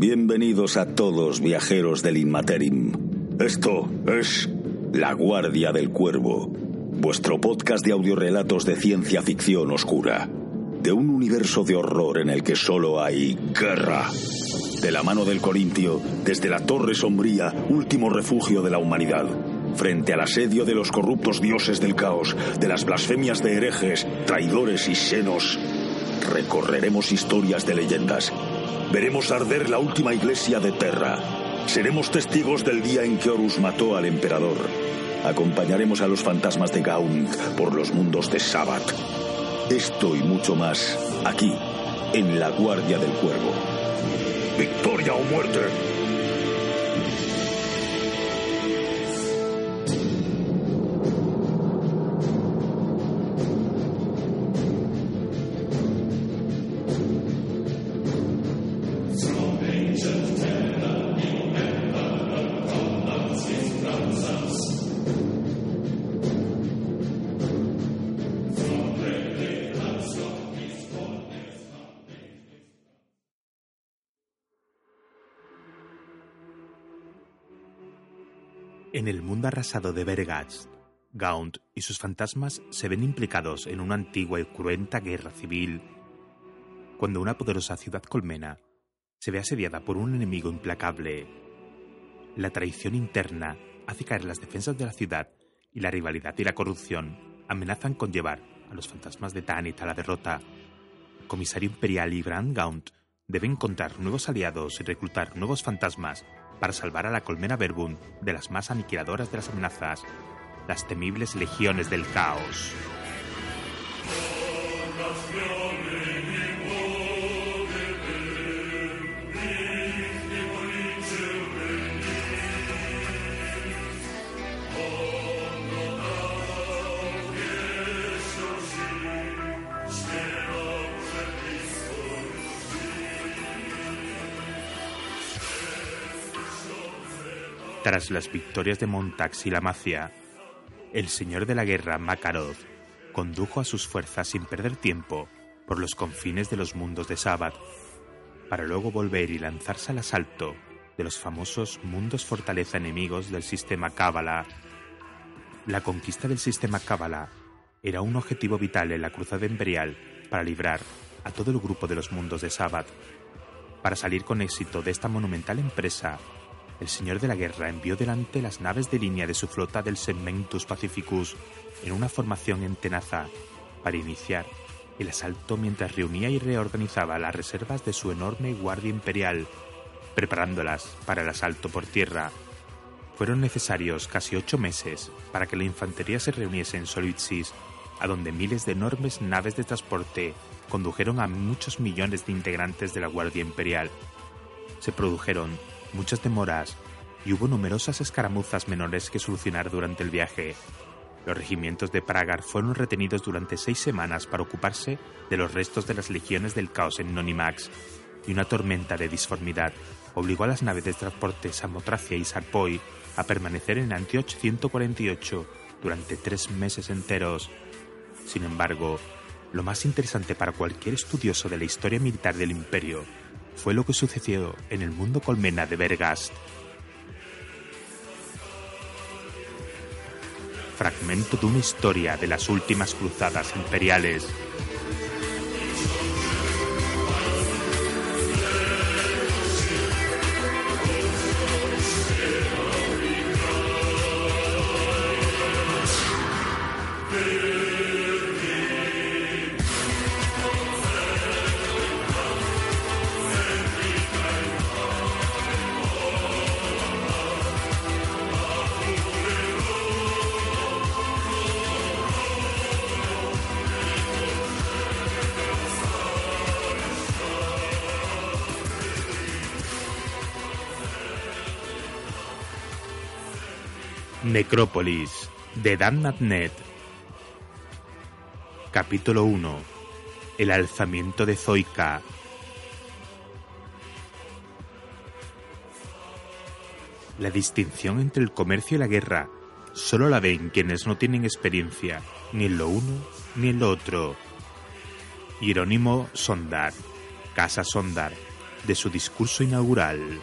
Bienvenidos a todos viajeros del Inmaterim. Esto es La Guardia del Cuervo, vuestro podcast de audiorelatos de ciencia ficción oscura, de un universo de horror en el que solo hay guerra. De la mano del Corintio, desde la Torre Sombría, último refugio de la humanidad, frente al asedio de los corruptos dioses del caos, de las blasfemias de herejes, traidores y senos, recorreremos historias de leyendas Veremos arder la última iglesia de Terra. Seremos testigos del día en que Horus mató al emperador. Acompañaremos a los fantasmas de Gaunt por los mundos de Sabbath. Esto y mucho más aquí, en la Guardia del Cuervo. Victoria o muerte. En el mundo arrasado de Vergast, Gaunt y sus fantasmas se ven implicados en una antigua y cruenta guerra civil. Cuando una poderosa ciudad colmena se ve asediada por un enemigo implacable, la traición interna hace caer las defensas de la ciudad y la rivalidad y la corrupción amenazan con llevar a los fantasmas de Tanit a la derrota. El comisario imperial y Grand Gaunt deben encontrar nuevos aliados y reclutar nuevos fantasmas para salvar a la colmena Verbund de las más aniquiladoras de las amenazas, las temibles legiones del caos. Tras las victorias de Montax y la Macia, el señor de la guerra Makarov condujo a sus fuerzas sin perder tiempo por los confines de los mundos de Sabbath, para luego volver y lanzarse al asalto de los famosos mundos fortaleza enemigos del sistema Cábala. La conquista del sistema Cábala era un objetivo vital en la cruzada imperial para librar a todo el grupo de los mundos de Sabbath. Para salir con éxito de esta monumental empresa, el señor de la guerra envió delante las naves de línea de su flota del Segmentus Pacificus en una formación en tenaza para iniciar el asalto mientras reunía y reorganizaba las reservas de su enorme guardia imperial, preparándolas para el asalto por tierra. Fueron necesarios casi ocho meses para que la infantería se reuniese en Solitsis, a donde miles de enormes naves de transporte condujeron a muchos millones de integrantes de la Guardia Imperial. Se produjeron muchas demoras y hubo numerosas escaramuzas menores que solucionar durante el viaje. Los regimientos de Pragar fueron retenidos durante seis semanas para ocuparse de los restos de las legiones del caos en Nonimax, y una tormenta de disformidad obligó a las naves de transporte Samotracia y Sarpoi a permanecer en Antioch 148 durante tres meses enteros. Sin embargo, lo más interesante para cualquier estudioso de la historia militar del imperio fue lo que sucedió en el mundo colmena de Vergast. Fragmento de una historia de las últimas cruzadas imperiales. De Damnatnet. Capítulo 1. El alzamiento de Zoica. La distinción entre el comercio y la guerra solo la ven quienes no tienen experiencia ni en lo uno ni en lo otro. Hierónimo Sondar, Casa Sondar, de su discurso inaugural.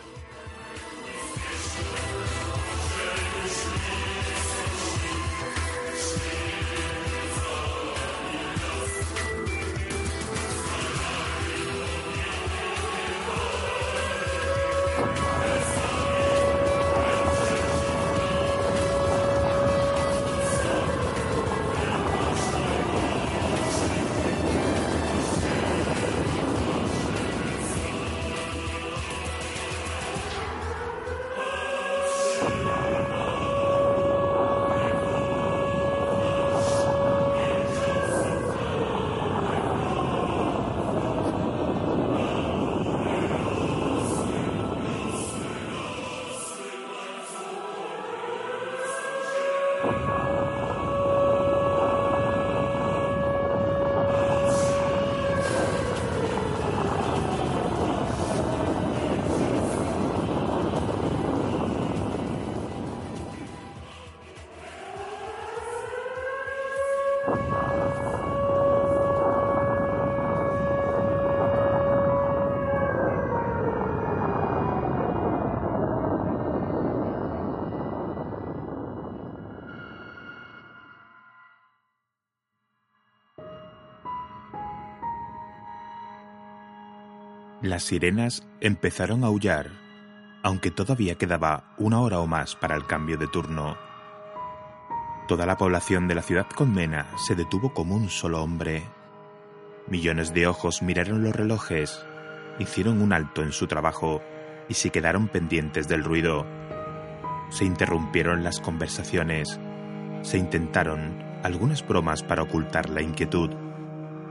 Las sirenas empezaron a aullar, aunque todavía quedaba una hora o más para el cambio de turno. Toda la población de la ciudad condena se detuvo como un solo hombre. Millones de ojos miraron los relojes, hicieron un alto en su trabajo y se quedaron pendientes del ruido. Se interrumpieron las conversaciones, se intentaron algunas bromas para ocultar la inquietud.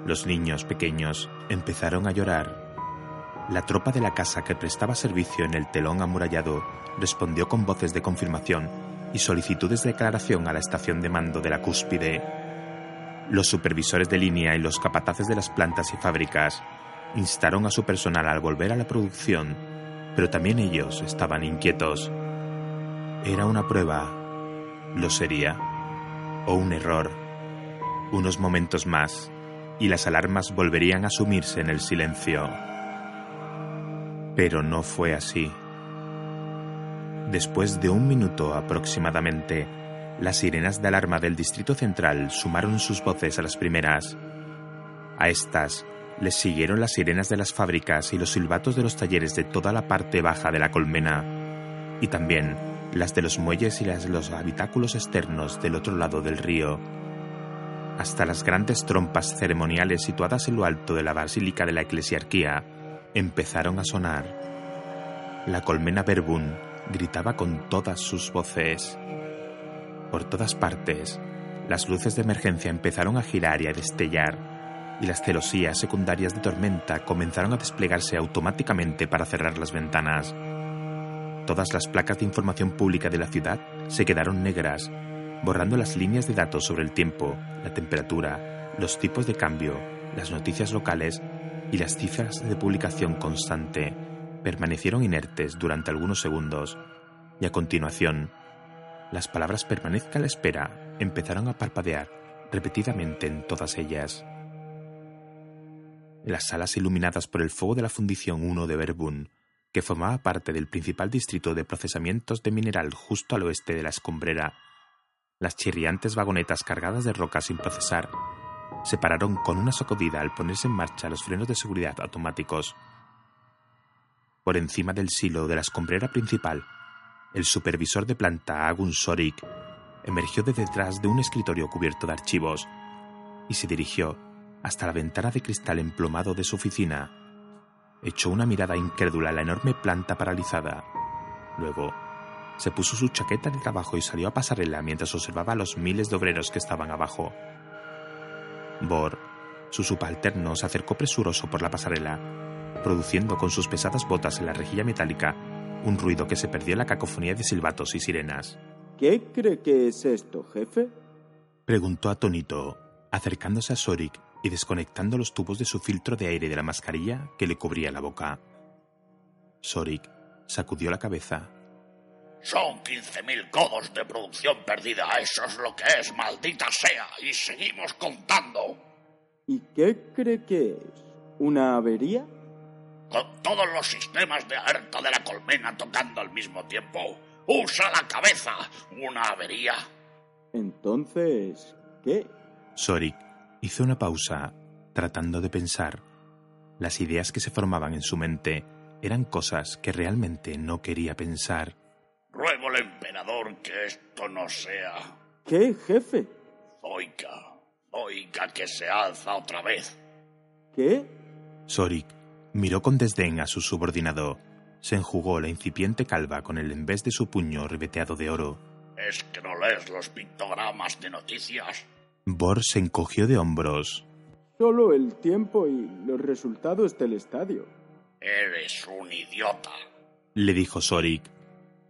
Los niños pequeños empezaron a llorar la tropa de la casa que prestaba servicio en el telón amurallado respondió con voces de confirmación y solicitudes de declaración a la estación de mando de la cúspide. Los supervisores de línea y los capataces de las plantas y fábricas instaron a su personal al volver a la producción, pero también ellos estaban inquietos. Era una prueba, lo sería, o un error. Unos momentos más, y las alarmas volverían a sumirse en el silencio. Pero no fue así. Después de un minuto aproximadamente, las sirenas de alarma del Distrito Central sumaron sus voces a las primeras. A estas les siguieron las sirenas de las fábricas y los silbatos de los talleres de toda la parte baja de la colmena, y también las de los muelles y las de los habitáculos externos del otro lado del río. Hasta las grandes trompas ceremoniales situadas en lo alto de la basílica de la eclesiarquía empezaron a sonar. La colmena Verbun gritaba con todas sus voces. Por todas partes, las luces de emergencia empezaron a girar y a destellar, y las celosías secundarias de tormenta comenzaron a desplegarse automáticamente para cerrar las ventanas. Todas las placas de información pública de la ciudad se quedaron negras, borrando las líneas de datos sobre el tiempo, la temperatura, los tipos de cambio, las noticias locales y las cifras de publicación constante permanecieron inertes durante algunos segundos y a continuación las palabras permanezca la espera empezaron a parpadear repetidamente en todas ellas. Las salas iluminadas por el fuego de la fundición 1 de Verbun, que formaba parte del principal distrito de procesamientos de mineral justo al oeste de la escombrera, las chirriantes vagonetas cargadas de rocas sin procesar se pararon con una sacudida al ponerse en marcha los frenos de seguridad automáticos. Por encima del silo de la escombrera principal, el supervisor de planta Agun Sorik emergió de detrás de un escritorio cubierto de archivos y se dirigió hasta la ventana de cristal emplomado de su oficina. Echó una mirada incrédula a la enorme planta paralizada. Luego, se puso su chaqueta de trabajo y salió a pasarela mientras observaba a los miles de obreros que estaban abajo. Bor, su subalterno, se acercó presuroso por la pasarela, produciendo con sus pesadas botas en la rejilla metálica un ruido que se perdió en la cacofonía de silbatos y sirenas. qué cree que es esto, jefe? Preguntó atónito, acercándose a Sorik y desconectando los tubos de su filtro de aire de la mascarilla que le cubría la boca. Sorik sacudió la cabeza. Son 15.000 codos de producción perdida, eso es lo que es, maldita sea, y seguimos contando. ¿Y qué cree que es? ¿Una avería? Con todos los sistemas de alerta de la colmena tocando al mismo tiempo. ¡Usa la cabeza! ¿Una avería? Entonces, ¿qué? Sorik hizo una pausa, tratando de pensar. Las ideas que se formaban en su mente eran cosas que realmente no quería pensar. Ruego al emperador que esto no sea. ¿Qué, jefe? Zoica. Zoica que se alza otra vez. ¿Qué? Sorik miró con desdén a su subordinado. Se enjugó la incipiente calva con el envés de su puño ribeteado de oro. ¿Es que no lees los pictogramas de noticias? Bor se encogió de hombros. Solo el tiempo y los resultados del estadio. Eres un idiota. Le dijo Sorik.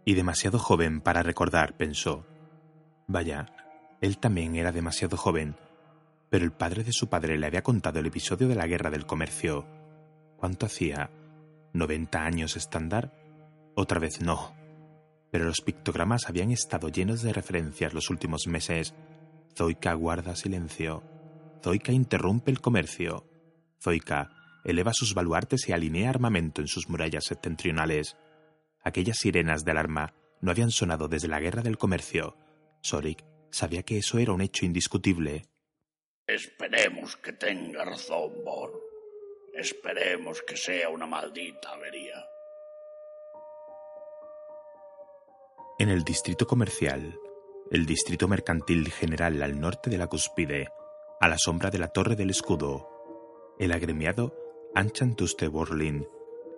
Y demasiado joven para recordar, pensó. Vaya, él también era demasiado joven. Pero el padre de su padre le había contado el episodio de la guerra del comercio. ¿Cuánto hacía? ¿90 años estándar? Otra vez no. Pero los pictogramas habían estado llenos de referencias los últimos meses. Zoica guarda silencio. Zoica interrumpe el comercio. Zoica eleva sus baluartes y alinea armamento en sus murallas septentrionales. Aquellas sirenas de alarma no habían sonado desde la guerra del comercio. Sorik sabía que eso era un hecho indiscutible. Esperemos que tenga razón, Bor. Esperemos que sea una maldita avería. En el distrito comercial, el distrito mercantil general al norte de la cúspide, a la sombra de la torre del escudo, el agremiado Anchantuste Borlin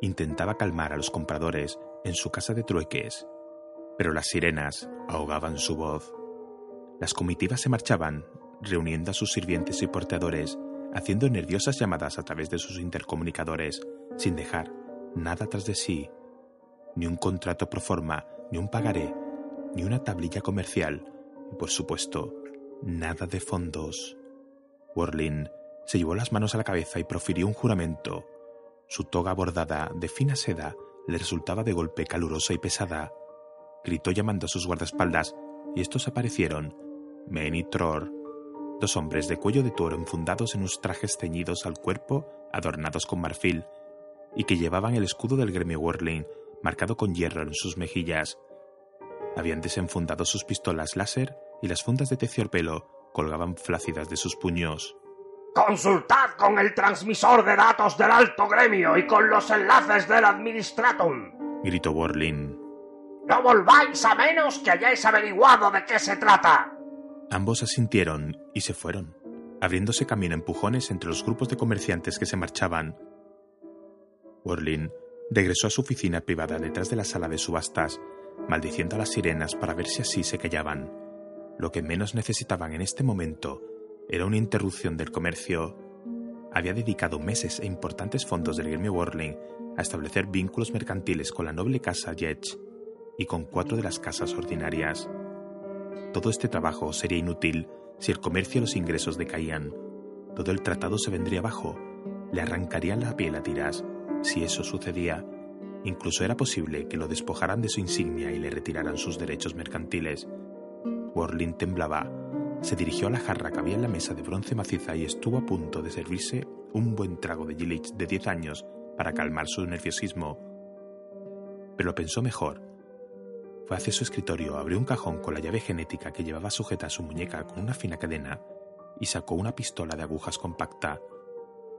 intentaba calmar a los compradores en su casa de trueques, pero las sirenas ahogaban su voz. Las comitivas se marchaban, reuniendo a sus sirvientes y porteadores, haciendo nerviosas llamadas a través de sus intercomunicadores, sin dejar nada tras de sí, ni un contrato pro forma, ni un pagaré, ni una tablilla comercial, y por supuesto, nada de fondos. Worlin se llevó las manos a la cabeza y profirió un juramento. Su toga bordada de fina seda le resultaba de golpe calurosa y pesada. Gritó llamando a sus guardaespaldas, y estos aparecieron, Men y Tror, dos hombres de cuello de toro enfundados en unos trajes ceñidos al cuerpo, adornados con marfil, y que llevaban el escudo del gremio Worling marcado con hierro en sus mejillas. Habían desenfundado sus pistolas láser y las fundas de terciopelo colgaban flácidas de sus puños. Consultad con el transmisor de datos del alto gremio y con los enlaces del Administratum, gritó Worlin. No volváis a menos que hayáis averiguado de qué se trata. Ambos asintieron y se fueron, abriéndose camino empujones entre los grupos de comerciantes que se marchaban. Worlin regresó a su oficina privada detrás de la sala de subastas, maldiciendo a las sirenas para ver si así se callaban. Lo que menos necesitaban en este momento era una interrupción del comercio. Había dedicado meses e importantes fondos del gremio Worling a establecer vínculos mercantiles con la noble casa Yetch y con cuatro de las casas ordinarias. Todo este trabajo sería inútil si el comercio y los ingresos decaían. Todo el tratado se vendría abajo. Le arrancarían la piel a tiras. Si eso sucedía, incluso era posible que lo despojaran de su insignia y le retiraran sus derechos mercantiles. Worling temblaba se dirigió a la jarra que había en la mesa de bronce maciza y estuvo a punto de servirse un buen trago de Gilich de 10 años para calmar su nerviosismo. Pero lo pensó mejor. Fue hacia su escritorio, abrió un cajón con la llave genética que llevaba sujeta a su muñeca con una fina cadena y sacó una pistola de agujas compacta.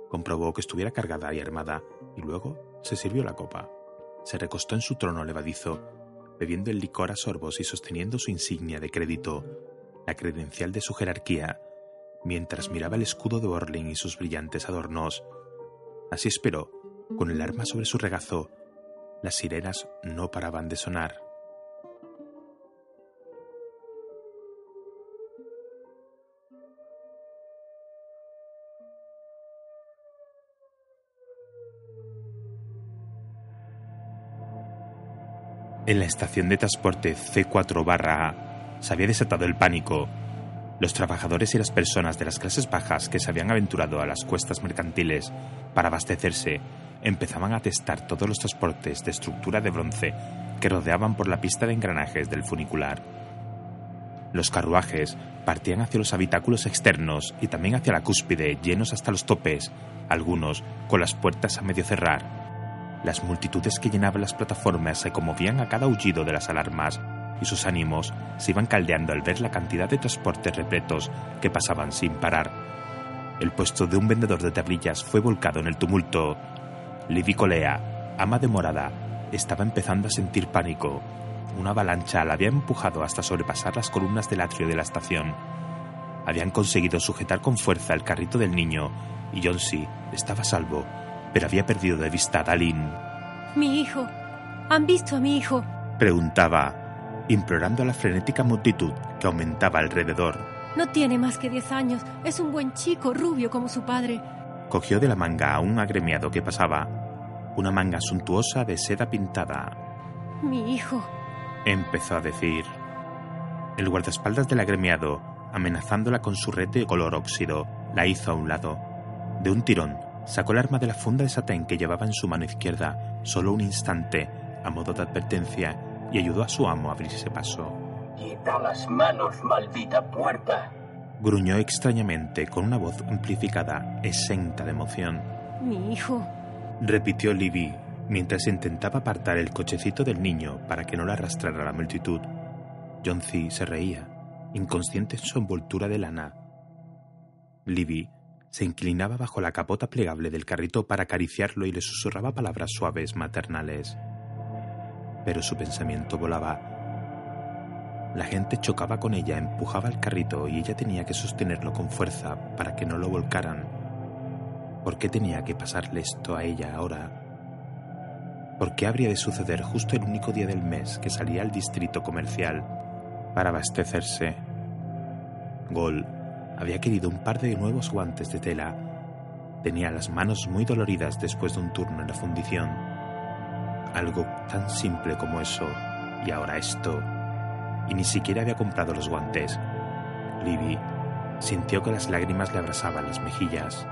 Comprobó que estuviera cargada y armada y luego se sirvió la copa. Se recostó en su trono levadizo, bebiendo el licor a sorbos y sosteniendo su insignia de crédito, la credencial de su jerarquía, mientras miraba el escudo de Orling y sus brillantes adornos. Así esperó, con el arma sobre su regazo. Las sirenas no paraban de sonar. En la estación de transporte C4 barra se había desatado el pánico. Los trabajadores y las personas de las clases bajas que se habían aventurado a las cuestas mercantiles para abastecerse empezaban a testar todos los transportes de estructura de bronce que rodeaban por la pista de engranajes del funicular. Los carruajes partían hacia los habitáculos externos y también hacia la cúspide, llenos hasta los topes, algunos con las puertas a medio cerrar. Las multitudes que llenaban las plataformas se conmovían a cada aullido de las alarmas y sus ánimos se iban caldeando al ver la cantidad de transportes repletos que pasaban sin parar. El puesto de un vendedor de tablillas fue volcado en el tumulto. Livy Colea, ama de morada, estaba empezando a sentir pánico. Una avalancha la había empujado hasta sobrepasar las columnas del atrio de la estación. Habían conseguido sujetar con fuerza el carrito del niño y John C. estaba a salvo, pero había perdido de vista a Dalin. Mi hijo. ¿Han visto a mi hijo? Preguntaba, implorando a la frenética multitud que aumentaba alrededor. No tiene más que diez años. Es un buen chico, rubio como su padre. Cogió de la manga a un agremiado que pasaba, una manga suntuosa de seda pintada. Mi hijo. Empezó a decir. El guardaespaldas del agremiado, amenazándola con su red de color óxido, la hizo a un lado. De un tirón, sacó el arma de la funda de satén que llevaba en su mano izquierda, solo un instante, a modo de advertencia, y ayudó a su amo a abrirse paso. Quita las manos, maldita puerta. Gruñó extrañamente con una voz amplificada, exenta de emoción. Mi hijo. Repitió Libby mientras intentaba apartar el cochecito del niño para que no la arrastrara la multitud. John C. se reía, inconsciente en su envoltura de lana. Libby se inclinaba bajo la capota plegable del carrito para acariciarlo y le susurraba palabras suaves maternales. Pero su pensamiento volaba. La gente chocaba con ella, empujaba el carrito y ella tenía que sostenerlo con fuerza para que no lo volcaran. ¿Por qué tenía que pasarle esto a ella ahora? ¿Por qué habría de suceder justo el único día del mes que salía al distrito comercial para abastecerse? Gol había querido un par de nuevos guantes de tela. Tenía las manos muy doloridas después de un turno en la fundición. Algo tan simple como eso, y ahora esto. Y ni siquiera había comprado los guantes. Libby sintió que las lágrimas le abrasaban las mejillas.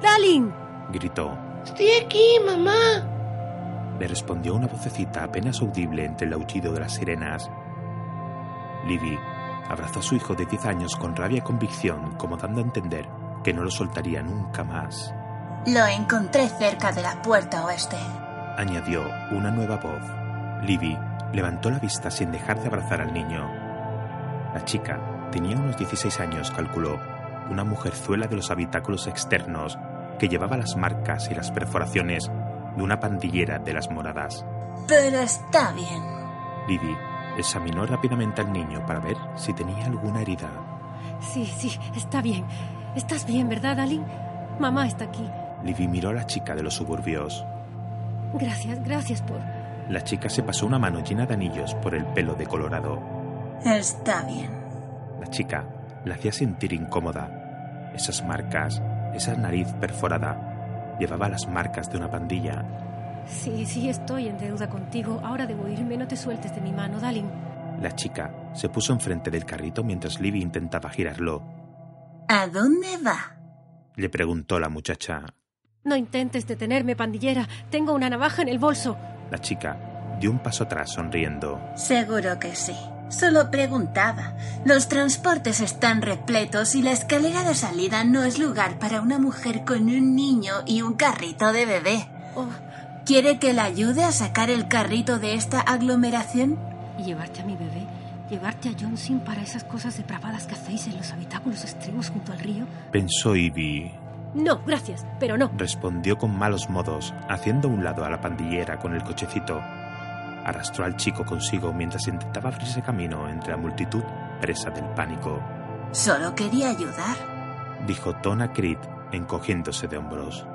¡Dalin! Gritó. Estoy aquí, mamá. Le respondió una vocecita apenas audible entre el aullido de las sirenas. Libby abrazó a su hijo de 10 años con rabia y convicción, como dando a entender que no lo soltaría nunca más. Lo encontré cerca de la puerta oeste. Añadió una nueva voz. Libby levantó la vista sin dejar de abrazar al niño. La chica tenía unos 16 años, calculó, una mujerzuela de los habitáculos externos que llevaba las marcas y las perforaciones de una pandillera de las moradas. Pero está bien. Libby examinó rápidamente al niño para ver si tenía alguna herida. Sí, sí, está bien. ¿Estás bien, verdad, Dalin? Mamá está aquí. Libby miró a la chica de los suburbios. Gracias, gracias por... La chica se pasó una mano llena de anillos por el pelo de colorado. Está bien. La chica la hacía sentir incómoda. Esas marcas, esa nariz perforada, llevaba las marcas de una pandilla. Sí, sí, estoy en deuda contigo. Ahora debo irme. No te sueltes de mi mano, Dalin. La chica se puso enfrente del carrito mientras Libby intentaba girarlo. ¿A dónde va? Le preguntó la muchacha. No intentes detenerme, pandillera. Tengo una navaja en el bolso. La chica dio un paso atrás sonriendo. Seguro que sí. Solo preguntaba. Los transportes están repletos y la escalera de salida no es lugar para una mujer con un niño y un carrito de bebé. Oh, ¿Quiere que la ayude a sacar el carrito de esta aglomeración? y llevarte a mi bebé. Llevarte a Johnson para esas cosas depravadas que hacéis en los habitáculos extremos junto al río. Pensó Ivy. No, gracias, pero no. Respondió con malos modos, haciendo a un lado a la pandillera con el cochecito. Arrastró al chico consigo mientras intentaba abrirse camino entre la multitud presa del pánico. Solo quería ayudar. Dijo Tona Creed, encogiéndose de hombros.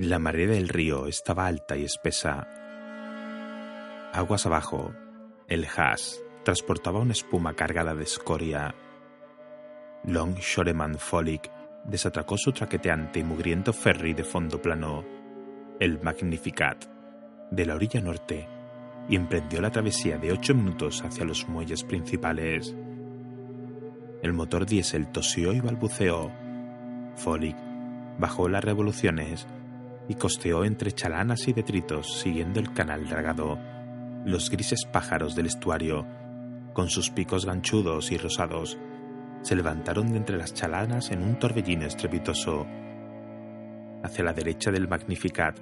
La marea del río estaba alta y espesa. Aguas abajo, el Haas transportaba una espuma cargada de escoria. Long Shoreman Folic desatracó su traqueteante y mugriento ferry de fondo plano, el Magnificat, de la orilla norte y emprendió la travesía de ocho minutos hacia los muelles principales. El motor diésel tosió y balbuceó. Folic bajó las revoluciones y costeó entre chalanas y detritos siguiendo el canal dragado. Los grises pájaros del estuario, con sus picos ganchudos y rosados, se levantaron de entre las chalanas en un torbellino estrepitoso. Hacia la derecha del Magnificat,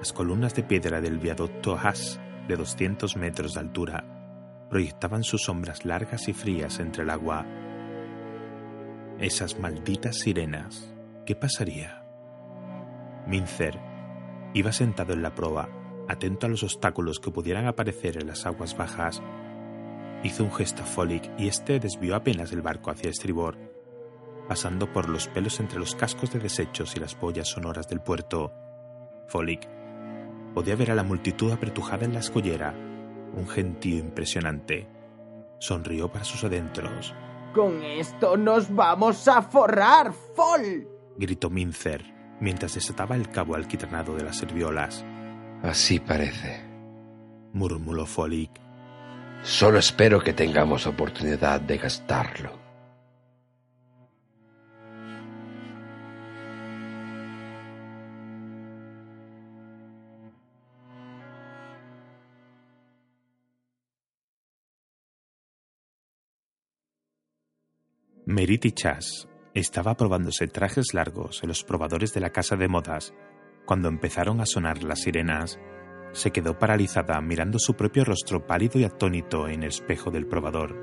las columnas de piedra del viaducto Haas, de 200 metros de altura, proyectaban sus sombras largas y frías entre el agua. Esas malditas sirenas, ¿qué pasaría? Mincer iba sentado en la proa, atento a los obstáculos que pudieran aparecer en las aguas bajas. Hizo un gesto a Folic y este desvió apenas el barco hacia estribor, pasando por los pelos entre los cascos de desechos y las boyas sonoras del puerto. Folic podía ver a la multitud apretujada en la escollera, un gentío impresionante. Sonrió para sus adentros. Con esto nos vamos a forrar, Fol. gritó Mincer mientras desataba el cabo alquitranado de las serviolas. Así parece, murmuró Folic. Solo espero que tengamos oportunidad de gastarlo. Meriti Chas estaba probándose trajes largos en los probadores de la casa de modas cuando empezaron a sonar las sirenas. Se quedó paralizada mirando su propio rostro pálido y atónito en el espejo del probador.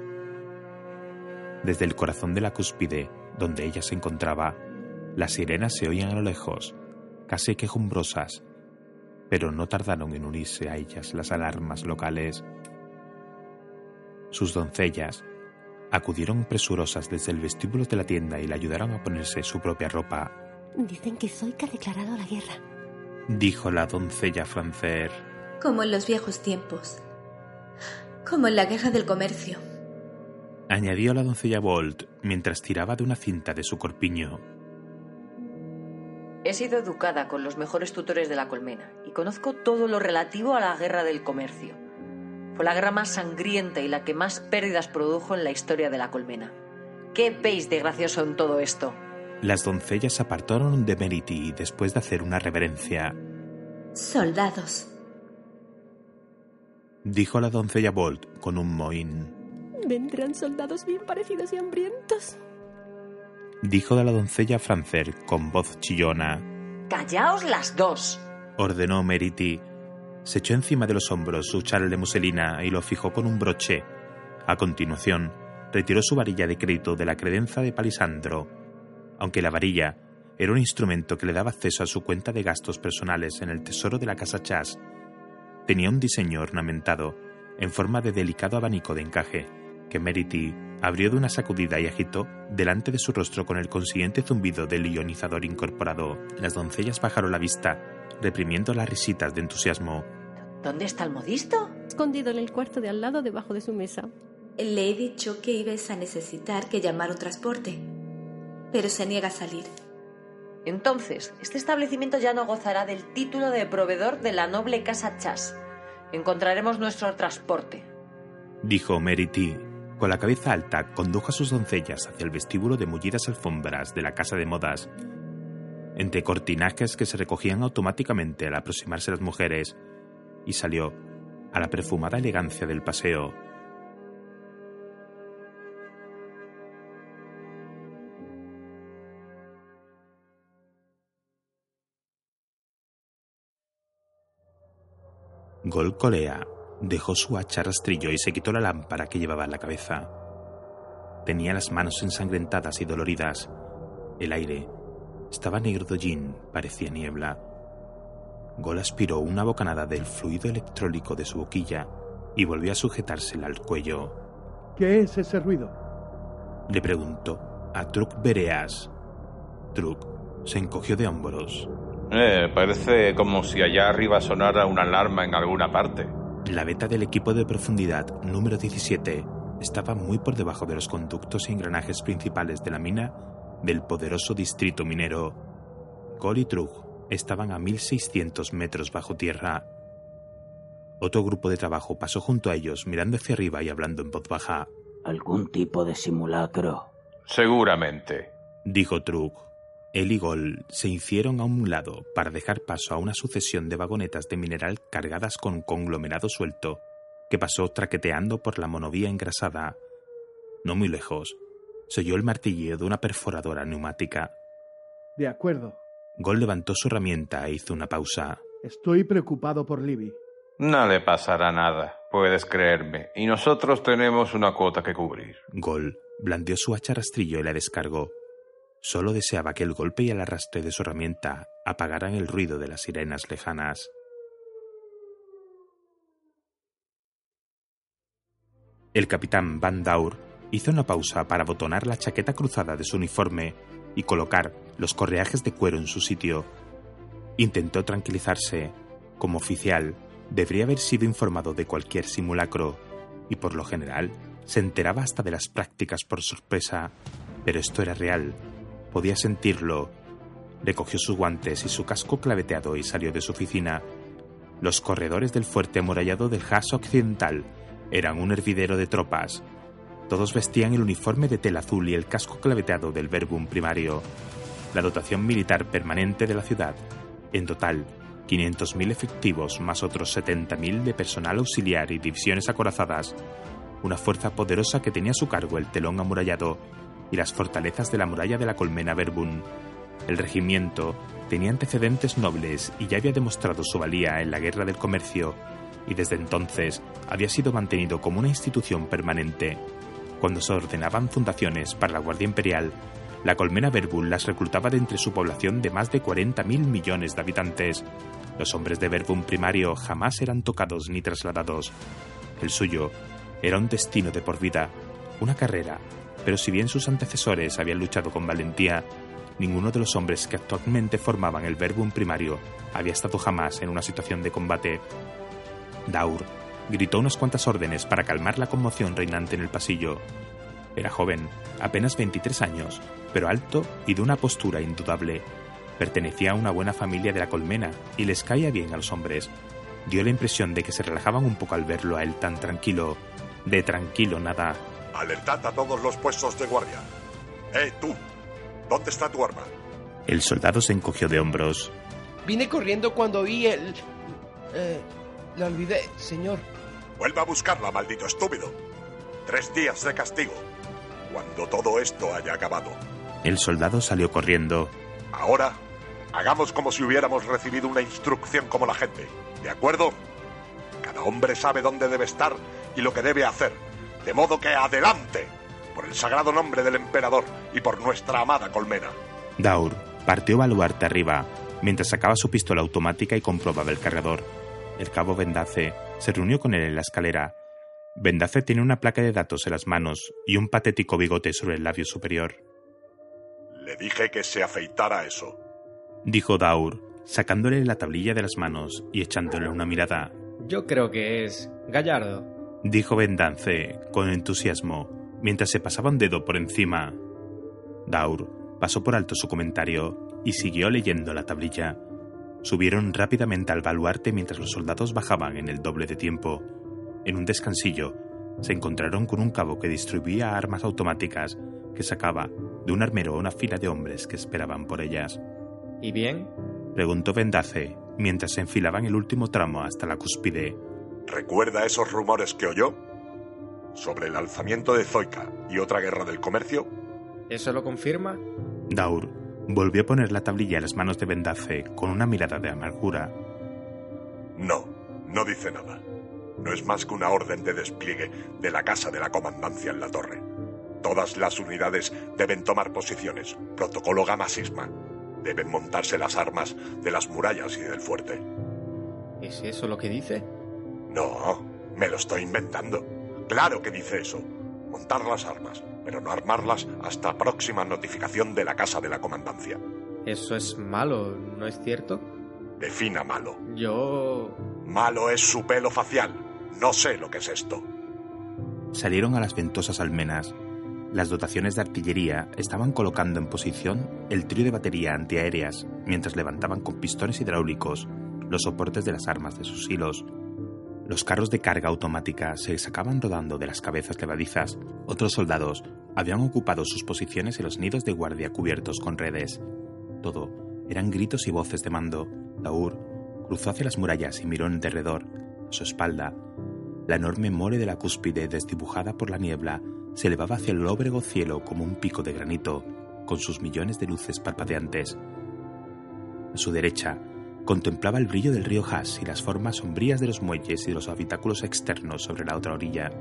Desde el corazón de la cúspide, donde ella se encontraba, las sirenas se oían a lo lejos, casi quejumbrosas, pero no tardaron en unirse a ellas las alarmas locales. Sus doncellas, acudieron presurosas desde el vestíbulo de la tienda y le ayudaron a ponerse su propia ropa. Dicen que Zoica ha declarado la guerra. Dijo la doncella Francer. Como en los viejos tiempos. Como en la guerra del comercio. Añadió la doncella Bolt mientras tiraba de una cinta de su corpiño. He sido educada con los mejores tutores de la colmena y conozco todo lo relativo a la guerra del comercio. Fue la guerra más sangrienta y la que más pérdidas produjo en la historia de la colmena. ¿Qué veis de gracioso en todo esto? Las doncellas se apartaron de Merity después de hacer una reverencia. Soldados. Dijo la doncella Bolt con un mohín. Vendrán soldados bien parecidos y hambrientos. Dijo la doncella Francer con voz chillona. ¡Callaos las dos! Ordenó Merity se echó encima de los hombros su chal de muselina y lo fijó con un broche. A continuación, retiró su varilla de crédito de la credenza de Palisandro. Aunque la varilla era un instrumento que le daba acceso a su cuenta de gastos personales en el tesoro de la casa Chas, tenía un diseño ornamentado en forma de delicado abanico de encaje que Merity abrió de una sacudida y agitó delante de su rostro con el consiguiente zumbido del ionizador incorporado. Las doncellas bajaron la vista, reprimiendo las risitas de entusiasmo. ¿Dónde está el modisto? Escondido en el cuarto de al lado debajo de su mesa. Le he dicho que ibas a necesitar que llamar un transporte, pero se niega a salir. Entonces, este establecimiento ya no gozará del título de proveedor de la noble casa Chas. Encontraremos nuestro transporte. Dijo Merity. Con la cabeza alta, condujo a sus doncellas hacia el vestíbulo de mullidas alfombras de la casa de modas. Entre cortinajes que se recogían automáticamente al aproximarse las mujeres, y salió a la perfumada elegancia del paseo. Gol Colea dejó su hacha rastrillo y se quitó la lámpara que llevaba en la cabeza. Tenía las manos ensangrentadas y doloridas. El aire estaba negro de parecía niebla. Gol aspiró una bocanada del fluido electrólico de su boquilla y volvió a sujetársela al cuello. ¿Qué es ese ruido? Le preguntó a Truk Bereas. Truk se encogió de hombros. Eh, parece como si allá arriba sonara una alarma en alguna parte. La veta del equipo de profundidad número 17 estaba muy por debajo de los conductos y engranajes principales de la mina del poderoso distrito minero. Cole y Trug estaban a 1600 metros bajo tierra. Otro grupo de trabajo pasó junto a ellos mirando hacia arriba y hablando en voz baja. ¿Algún tipo de simulacro? Seguramente, dijo Trug. Él y Gol se hicieron a un lado para dejar paso a una sucesión de vagonetas de mineral cargadas con conglomerado suelto que pasó traqueteando por la monovía engrasada. No muy lejos, se oyó el martilleo de una perforadora neumática. De acuerdo. Gol levantó su herramienta e hizo una pausa. Estoy preocupado por Libby. No le pasará nada, puedes creerme, y nosotros tenemos una cuota que cubrir. Gol blandió su hacha rastrillo y la descargó. Solo deseaba que el golpe y el arrastre de su herramienta apagaran el ruido de las sirenas lejanas. El capitán Van Daur hizo una pausa para botonar la chaqueta cruzada de su uniforme y colocar los correajes de cuero en su sitio. Intentó tranquilizarse. Como oficial, debería haber sido informado de cualquier simulacro, y por lo general se enteraba hasta de las prácticas por sorpresa, pero esto era real Podía sentirlo. Recogió sus guantes y su casco claveteado y salió de su oficina. Los corredores del fuerte amurallado del Haas Occidental eran un hervidero de tropas. Todos vestían el uniforme de tela azul y el casco claveteado del Verbum primario. La dotación militar permanente de la ciudad, en total 500.000 efectivos más otros 70.000 de personal auxiliar y divisiones acorazadas, una fuerza poderosa que tenía a su cargo el telón amurallado y las fortalezas de la muralla de la colmena Verbun. El regimiento tenía antecedentes nobles y ya había demostrado su valía en la guerra del comercio, y desde entonces había sido mantenido como una institución permanente. Cuando se ordenaban fundaciones para la Guardia Imperial, la colmena Verbun las reclutaba de entre su población de más de 40.000 millones de habitantes. Los hombres de Verbun primario jamás eran tocados ni trasladados. El suyo era un destino de por vida, una carrera pero si bien sus antecesores habían luchado con valentía, ninguno de los hombres que actualmente formaban el verbum primario había estado jamás en una situación de combate. Daur gritó unas cuantas órdenes para calmar la conmoción reinante en el pasillo. Era joven, apenas 23 años, pero alto y de una postura indudable. Pertenecía a una buena familia de la colmena y les caía bien a los hombres. Dio la impresión de que se relajaban un poco al verlo a él tan tranquilo. De tranquilo nada, Alertad a todos los puestos de guardia. ¡Eh, tú! ¿Dónde está tu arma? El soldado se encogió de hombros. Vine corriendo cuando vi el... Eh, la olvidé, señor. Vuelva a buscarla, maldito estúpido. Tres días de castigo. Cuando todo esto haya acabado. El soldado salió corriendo. Ahora, hagamos como si hubiéramos recibido una instrucción como la gente. ¿De acuerdo? Cada hombre sabe dónde debe estar y lo que debe hacer. De modo que adelante, por el sagrado nombre del emperador y por nuestra amada colmena. Daur partió baluarte arriba, mientras sacaba su pistola automática y comprobaba el cargador. El cabo Vendace se reunió con él en la escalera. Vendace tiene una placa de datos en las manos y un patético bigote sobre el labio superior. Le dije que se afeitara eso, dijo Daur, sacándole la tablilla de las manos y echándole una mirada. Yo creo que es Gallardo dijo Vendance con entusiasmo mientras se pasaba un dedo por encima. Daur pasó por alto su comentario y siguió leyendo la tablilla. Subieron rápidamente al baluarte mientras los soldados bajaban en el doble de tiempo. En un descansillo, se encontraron con un cabo que distribuía armas automáticas que sacaba de un armero una fila de hombres que esperaban por ellas. ¿Y bien? preguntó Vendace mientras se enfilaban el último tramo hasta la cúspide. ¿Recuerda esos rumores que oyó? Sobre el alzamiento de Zoica y otra guerra del comercio. ¿Eso lo confirma? Daur volvió a poner la tablilla en las manos de Vendace con una mirada de amargura. No, no dice nada. No es más que una orden de despliegue de la casa de la comandancia en la torre. Todas las unidades deben tomar posiciones. Protocolo Gamma Sisma. Deben montarse las armas de las murallas y del fuerte. ¿Es eso lo que dice? No, me lo estoy inventando. Claro que dice eso. Montar las armas, pero no armarlas hasta próxima notificación de la casa de la comandancia. Eso es malo, ¿no es cierto? Defina malo. Yo... Malo es su pelo facial. No sé lo que es esto. Salieron a las ventosas almenas. Las dotaciones de artillería estaban colocando en posición el trío de batería antiaéreas mientras levantaban con pistones hidráulicos los soportes de las armas de sus hilos. Los carros de carga automática se sacaban rodando de las cabezas levadizas. Otros soldados habían ocupado sus posiciones en los nidos de guardia cubiertos con redes. Todo eran gritos y voces de mando. Daur cruzó hacia las murallas y miró en derredor. A su espalda, la enorme mole de la cúspide desdibujada por la niebla se elevaba hacia el lóbrego cielo como un pico de granito, con sus millones de luces parpadeantes. A su derecha, contemplaba el brillo del río Haas y las formas sombrías de los muelles y de los habitáculos externos sobre la otra orilla.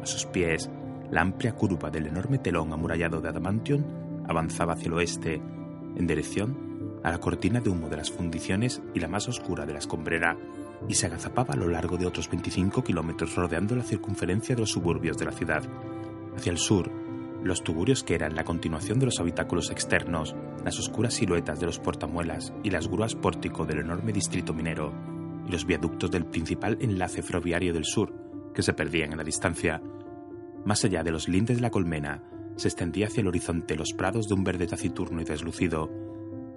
A sus pies, la amplia curva del enorme telón amurallado de Adamantium avanzaba hacia el oeste, en dirección a la cortina de humo de las fundiciones y la más oscura de la escombrera, y se agazapaba a lo largo de otros 25 kilómetros rodeando la circunferencia de los suburbios de la ciudad. Hacia el sur, los tuburios que eran la continuación de los habitáculos externos, las oscuras siluetas de los portamuelas y las grúas pórtico del enorme distrito minero, y los viaductos del principal enlace ferroviario del sur, que se perdían en la distancia. Más allá de los lindes de la colmena, se extendía hacia el horizonte los prados de un verde taciturno y deslucido.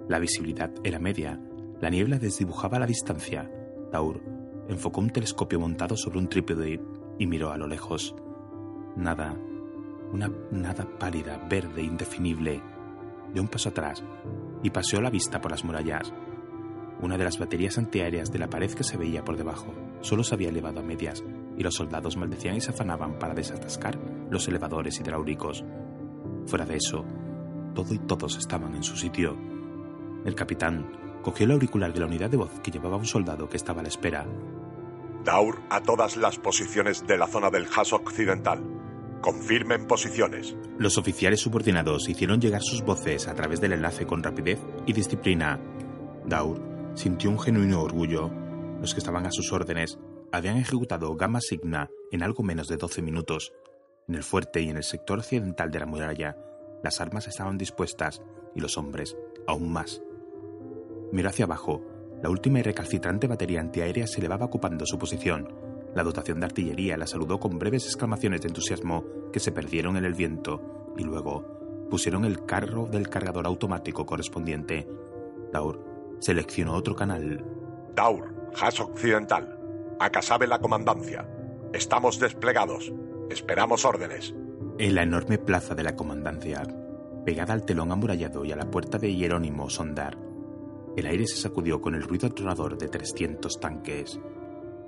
La visibilidad era media, la niebla desdibujaba la distancia. Taur enfocó un telescopio montado sobre un trípode y miró a lo lejos. Nada, una nada pálida, verde, indefinible. Dio un paso atrás y paseó la vista por las murallas. Una de las baterías antiaéreas de la pared que se veía por debajo solo se había elevado a medias y los soldados maldecían y se afanaban para desatascar los elevadores hidráulicos. Fuera de eso, todo y todos estaban en su sitio. El capitán cogió el auricular de la unidad de voz que llevaba un soldado que estaba a la espera. Daur a todas las posiciones de la zona del Haas occidental. Confirmen posiciones. Los oficiales subordinados hicieron llegar sus voces a través del enlace con rapidez y disciplina. Daur sintió un genuino orgullo. Los que estaban a sus órdenes habían ejecutado Gamma Signa en algo menos de 12 minutos. En el fuerte y en el sector occidental de la muralla, las armas estaban dispuestas y los hombres aún más. Miró hacia abajo. La última y recalcitrante batería antiaérea se elevaba ocupando su posición. La dotación de artillería la saludó con breves exclamaciones de entusiasmo que se perdieron en el viento y luego pusieron el carro del cargador automático correspondiente. Daur seleccionó otro canal. Daur, Haas Occidental. Acá sabe la comandancia. Estamos desplegados. Esperamos órdenes. En la enorme plaza de la comandancia, pegada al telón amurallado y a la puerta de Hierónimo Sondar, el aire se sacudió con el ruido atronador de 300 tanques.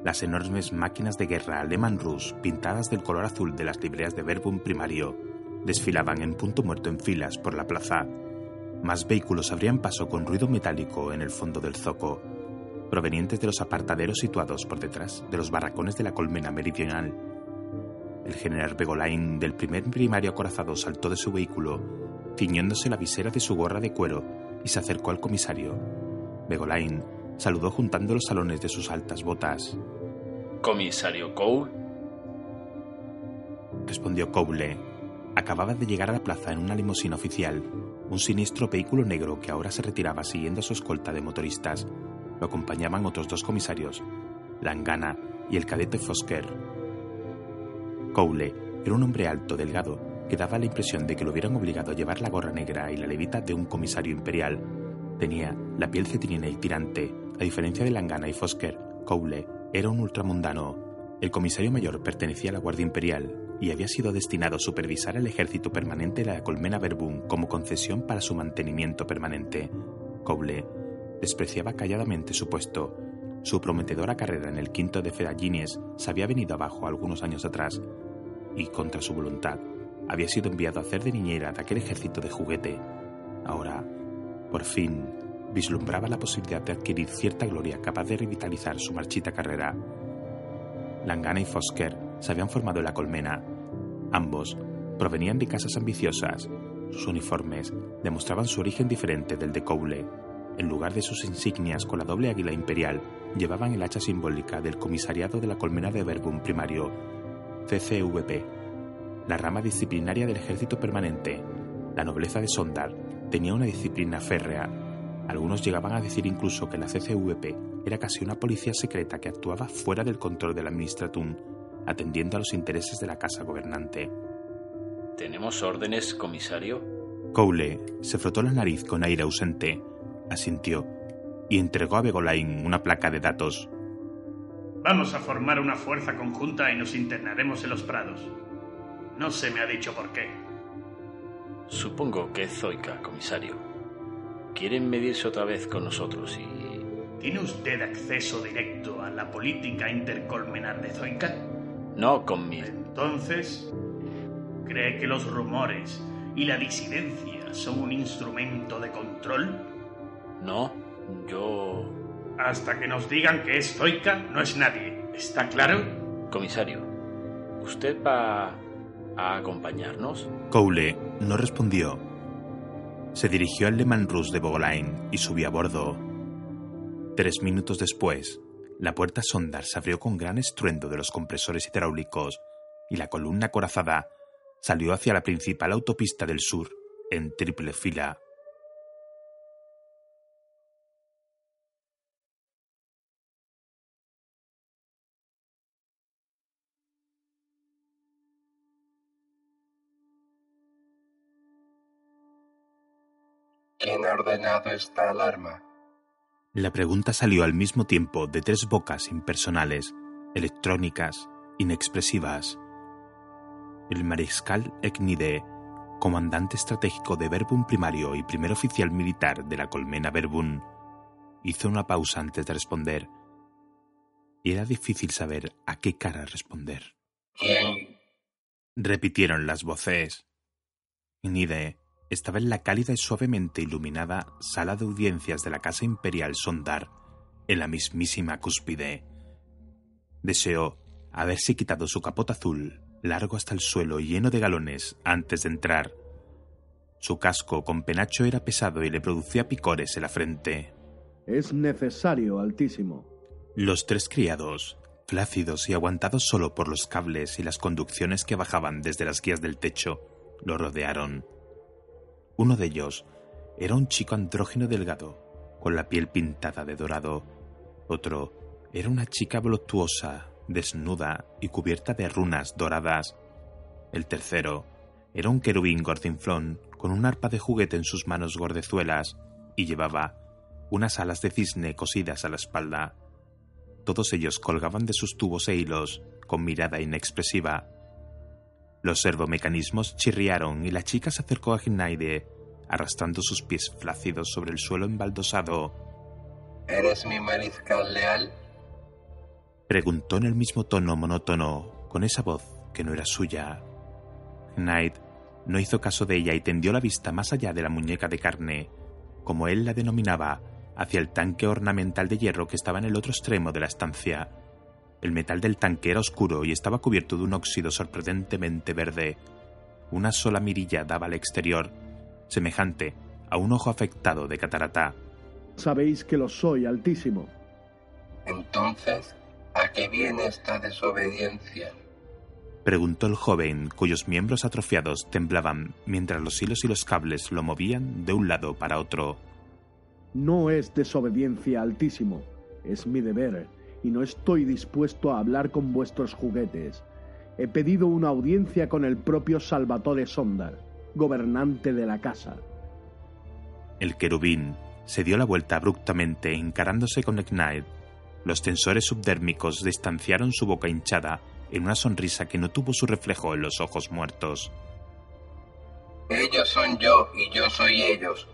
Las enormes máquinas de guerra alemán-rus, pintadas del color azul de las libreas de Verbum primario, desfilaban en punto muerto en filas por la plaza. Más vehículos abrían paso con ruido metálico en el fondo del zoco, provenientes de los apartaderos situados por detrás de los barracones de la colmena meridional. El general Begolain del primer primario acorazado saltó de su vehículo, ciñéndose la visera de su gorra de cuero, y se acercó al comisario. Begolain saludó juntando los salones de sus altas botas. ¿Comisario Cole? Respondió Cole. Acababa de llegar a la plaza en una limusina oficial, un sinistro vehículo negro que ahora se retiraba siguiendo a su escolta de motoristas. Lo acompañaban otros dos comisarios, Langana y el cadete Fosker. Cole era un hombre alto, delgado, que daba la impresión de que lo hubieran obligado a llevar la gorra negra y la levita de un comisario imperial. Tenía la piel cetrina y tirante. A diferencia de Langana y Fosker, Cole era un ultramundano. El comisario mayor pertenecía a la Guardia Imperial y había sido destinado a supervisar el ejército permanente de la colmena Verbum como concesión para su mantenimiento permanente. Cole despreciaba calladamente su puesto. Su prometedora carrera en el quinto de Fedallines se había venido abajo algunos años atrás y, contra su voluntad, había sido enviado a hacer de niñera de aquel ejército de juguete. Ahora, por fin, vislumbraba la posibilidad de adquirir cierta gloria capaz de revitalizar su marchita carrera. Langana y Fosker se habían formado en la colmena. Ambos provenían de casas ambiciosas. Sus uniformes demostraban su origen diferente del de Cowley. En lugar de sus insignias con la doble águila imperial, llevaban el hacha simbólica del comisariado de la colmena de Verbum primario, CCVP, la rama disciplinaria del ejército permanente. La nobleza de Sondar tenía una disciplina férrea. Algunos llegaban a decir incluso que la CCVP era casi una policía secreta que actuaba fuera del control del Administratum, atendiendo a los intereses de la casa gobernante. ¿Tenemos órdenes, comisario? Cole se frotó la nariz con aire ausente, asintió y entregó a Begolain una placa de datos. Vamos a formar una fuerza conjunta y nos internaremos en los prados. No se me ha dicho por qué. Supongo que es Zoica, comisario. Quieren medirse otra vez con nosotros y... ¿Tiene usted acceso directo a la política intercolmenar de Zoica? No con mi... Entonces, ¿cree que los rumores y la disidencia son un instrumento de control? No, yo... Hasta que nos digan que es Zoica, no es nadie. ¿Está claro? Comisario, ¿usted va a acompañarnos? Cole no respondió. Se dirigió al Le Rus de Bogolain y subió a bordo. Tres minutos después, la puerta sondar se abrió con gran estruendo de los compresores hidráulicos y la columna corazada salió hacia la principal autopista del sur en triple fila. Ordenado esta alarma? La pregunta salió al mismo tiempo de tres bocas impersonales, electrónicas, inexpresivas. El mariscal Eknide, comandante estratégico de Verbum primario y primer oficial militar de la colmena Verbum, hizo una pausa antes de responder. Y era difícil saber a qué cara responder. ¿Quién? Repitieron las voces. Nide estaba en la cálida y suavemente iluminada sala de audiencias de la Casa Imperial Sondar, en la mismísima cúspide. Deseó haberse quitado su capota azul, largo hasta el suelo y lleno de galones, antes de entrar. Su casco con penacho era pesado y le producía picores en la frente. Es necesario, Altísimo. Los tres criados, flácidos y aguantados solo por los cables y las conducciones que bajaban desde las guías del techo, lo rodearon. Uno de ellos era un chico andrógino delgado, con la piel pintada de dorado. Otro era una chica voluptuosa, desnuda y cubierta de runas doradas. El tercero era un querubín gordinflón con un arpa de juguete en sus manos gordezuelas y llevaba unas alas de cisne cosidas a la espalda. Todos ellos colgaban de sus tubos e hilos con mirada inexpresiva. Los servomecanismos chirriaron y la chica se acercó a Gnaide, arrastrando sus pies flácidos sobre el suelo embaldosado. ¿Eres mi mariscal leal? Preguntó en el mismo tono monótono, con esa voz que no era suya. Knight no hizo caso de ella y tendió la vista más allá de la muñeca de carne, como él la denominaba, hacia el tanque ornamental de hierro que estaba en el otro extremo de la estancia. El metal del tanque era oscuro y estaba cubierto de un óxido sorprendentemente verde. Una sola mirilla daba al exterior, semejante a un ojo afectado de catarata. Sabéis que lo soy, Altísimo. Entonces, ¿a qué viene esta desobediencia? Preguntó el joven, cuyos miembros atrofiados temblaban mientras los hilos y los cables lo movían de un lado para otro. No es desobediencia, Altísimo. Es mi deber, y no estoy dispuesto a hablar con vuestros juguetes. He pedido una audiencia con el propio Salvatore Sondar, gobernante de la casa. El querubín se dio la vuelta abruptamente encarándose con Knight. Los tensores subdérmicos distanciaron su boca hinchada en una sonrisa que no tuvo su reflejo en los ojos muertos. Ellos son yo y yo soy ellos.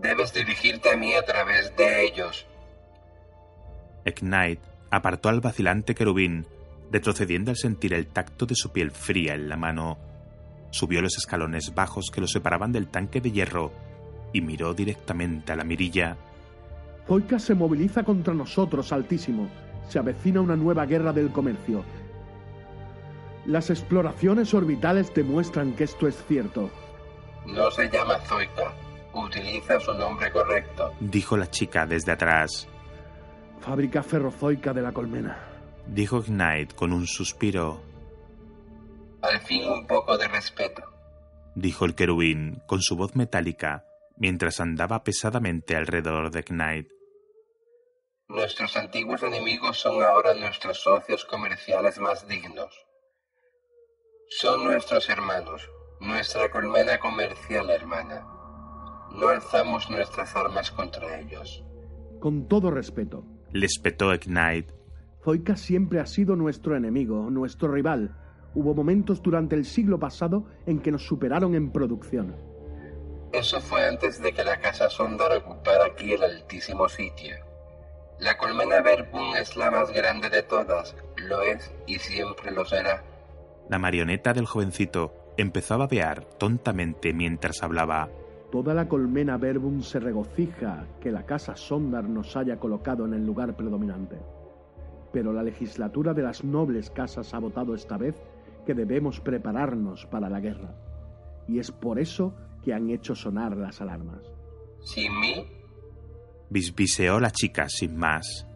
Debes dirigirte a mí a través de ellos. Knight apartó al vacilante querubín, retrocediendo al sentir el tacto de su piel fría en la mano. Subió los escalones bajos que lo separaban del tanque de hierro y miró directamente a la mirilla. Zoica se moviliza contra nosotros, Altísimo. Se avecina una nueva guerra del comercio. Las exploraciones orbitales demuestran que esto es cierto. No se llama Zoica. Utiliza su nombre correcto. Dijo la chica desde atrás. Fábrica ferrozoica de la colmena. Dijo Knight con un suspiro. Al fin un poco de respeto. Dijo el querubín con su voz metálica mientras andaba pesadamente alrededor de Knight. Nuestros antiguos enemigos son ahora nuestros socios comerciales más dignos. Son nuestros hermanos, nuestra colmena comercial hermana. No alzamos nuestras armas contra ellos. Con todo respeto, Les petó Ignite. Zoica siempre ha sido nuestro enemigo, nuestro rival. Hubo momentos durante el siglo pasado en que nos superaron en producción. Eso fue antes de que la casa Sondar ocupara aquí el altísimo sitio. La colmena Verbum es la más grande de todas, lo es y siempre lo será. La marioneta del jovencito empezó a babear tontamente mientras hablaba. Toda la colmena Verbum se regocija que la casa Sondar nos haya colocado en el lugar predominante. Pero la legislatura de las nobles casas ha votado esta vez que debemos prepararnos para la guerra. Y es por eso que han hecho sonar las alarmas. ¿Sin mí? Bisbiseó la chica sin más.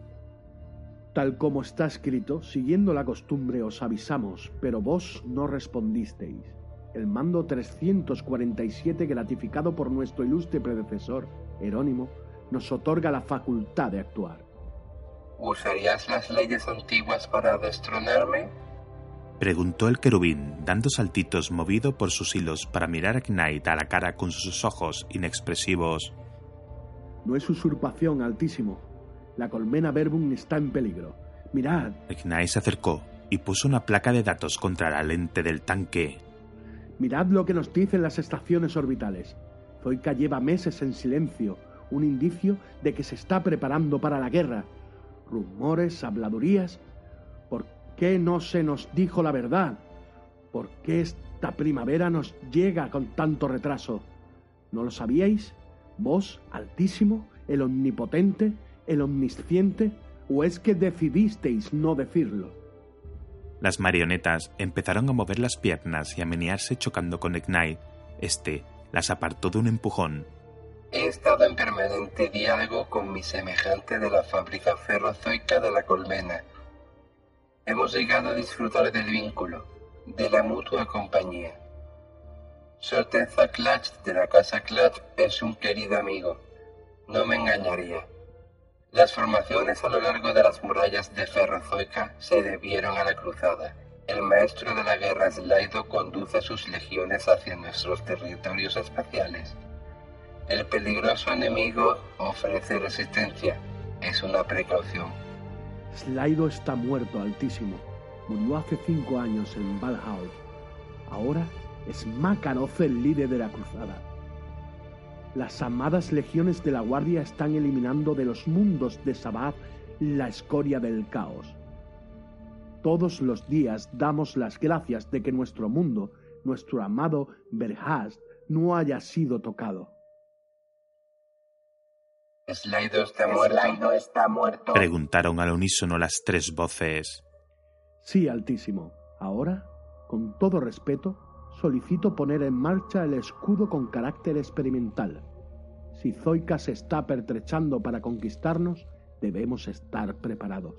Tal como está escrito, siguiendo la costumbre os avisamos, pero vos no respondisteis. El mando 347, gratificado por nuestro ilustre predecesor, Herónimo, nos otorga la facultad de actuar. ¿Usarías las leyes antiguas para destronarme? Preguntó el querubín, dando saltitos movido por sus hilos para mirar a Knight a la cara con sus ojos inexpresivos. No es usurpación, Altísimo. La colmena Verbum está en peligro. Mirad, Knight se acercó y puso una placa de datos contra la lente del tanque. Mirad lo que nos dicen las estaciones orbitales. Zoica lleva meses en silencio, un indicio de que se está preparando para la guerra. Rumores, habladurías. ¿Por qué no se nos dijo la verdad? ¿Por qué esta primavera nos llega con tanto retraso? ¿No lo sabíais? ¿Vos, Altísimo, el Omnipotente, el Omnisciente? ¿O es que decidisteis no decirlo? Las marionetas empezaron a mover las piernas y a menearse chocando con Ignite. Este las apartó de un empujón. He estado en permanente diálogo con mi semejante de la fábrica ferrozoica de la colmena. Hemos llegado a disfrutar del vínculo, de la mutua compañía. Su Alteza Clutch de la casa Clutch es un querido amigo. No me engañaría. Las formaciones a lo largo de las murallas de Ferrozoica se debieron a la cruzada. El maestro de la guerra Slaido conduce sus legiones hacia nuestros territorios espaciales. El peligroso enemigo ofrece resistencia. Es una precaución. Slaido está muerto, Altísimo. Murió hace cinco años en Valhall. Ahora es Macaroz el líder de la cruzada. Las amadas legiones de la Guardia están eliminando de los mundos de Sabbath la escoria del caos. Todos los días damos las gracias de que nuestro mundo, nuestro amado Berhast, no haya sido tocado. Slaido está muerto. está muerto. Preguntaron al unísono las tres voces. Sí, Altísimo. Ahora, con todo respeto, solicito poner en marcha el escudo con carácter experimental. Si Zoica se está pertrechando para conquistarnos, debemos estar preparados.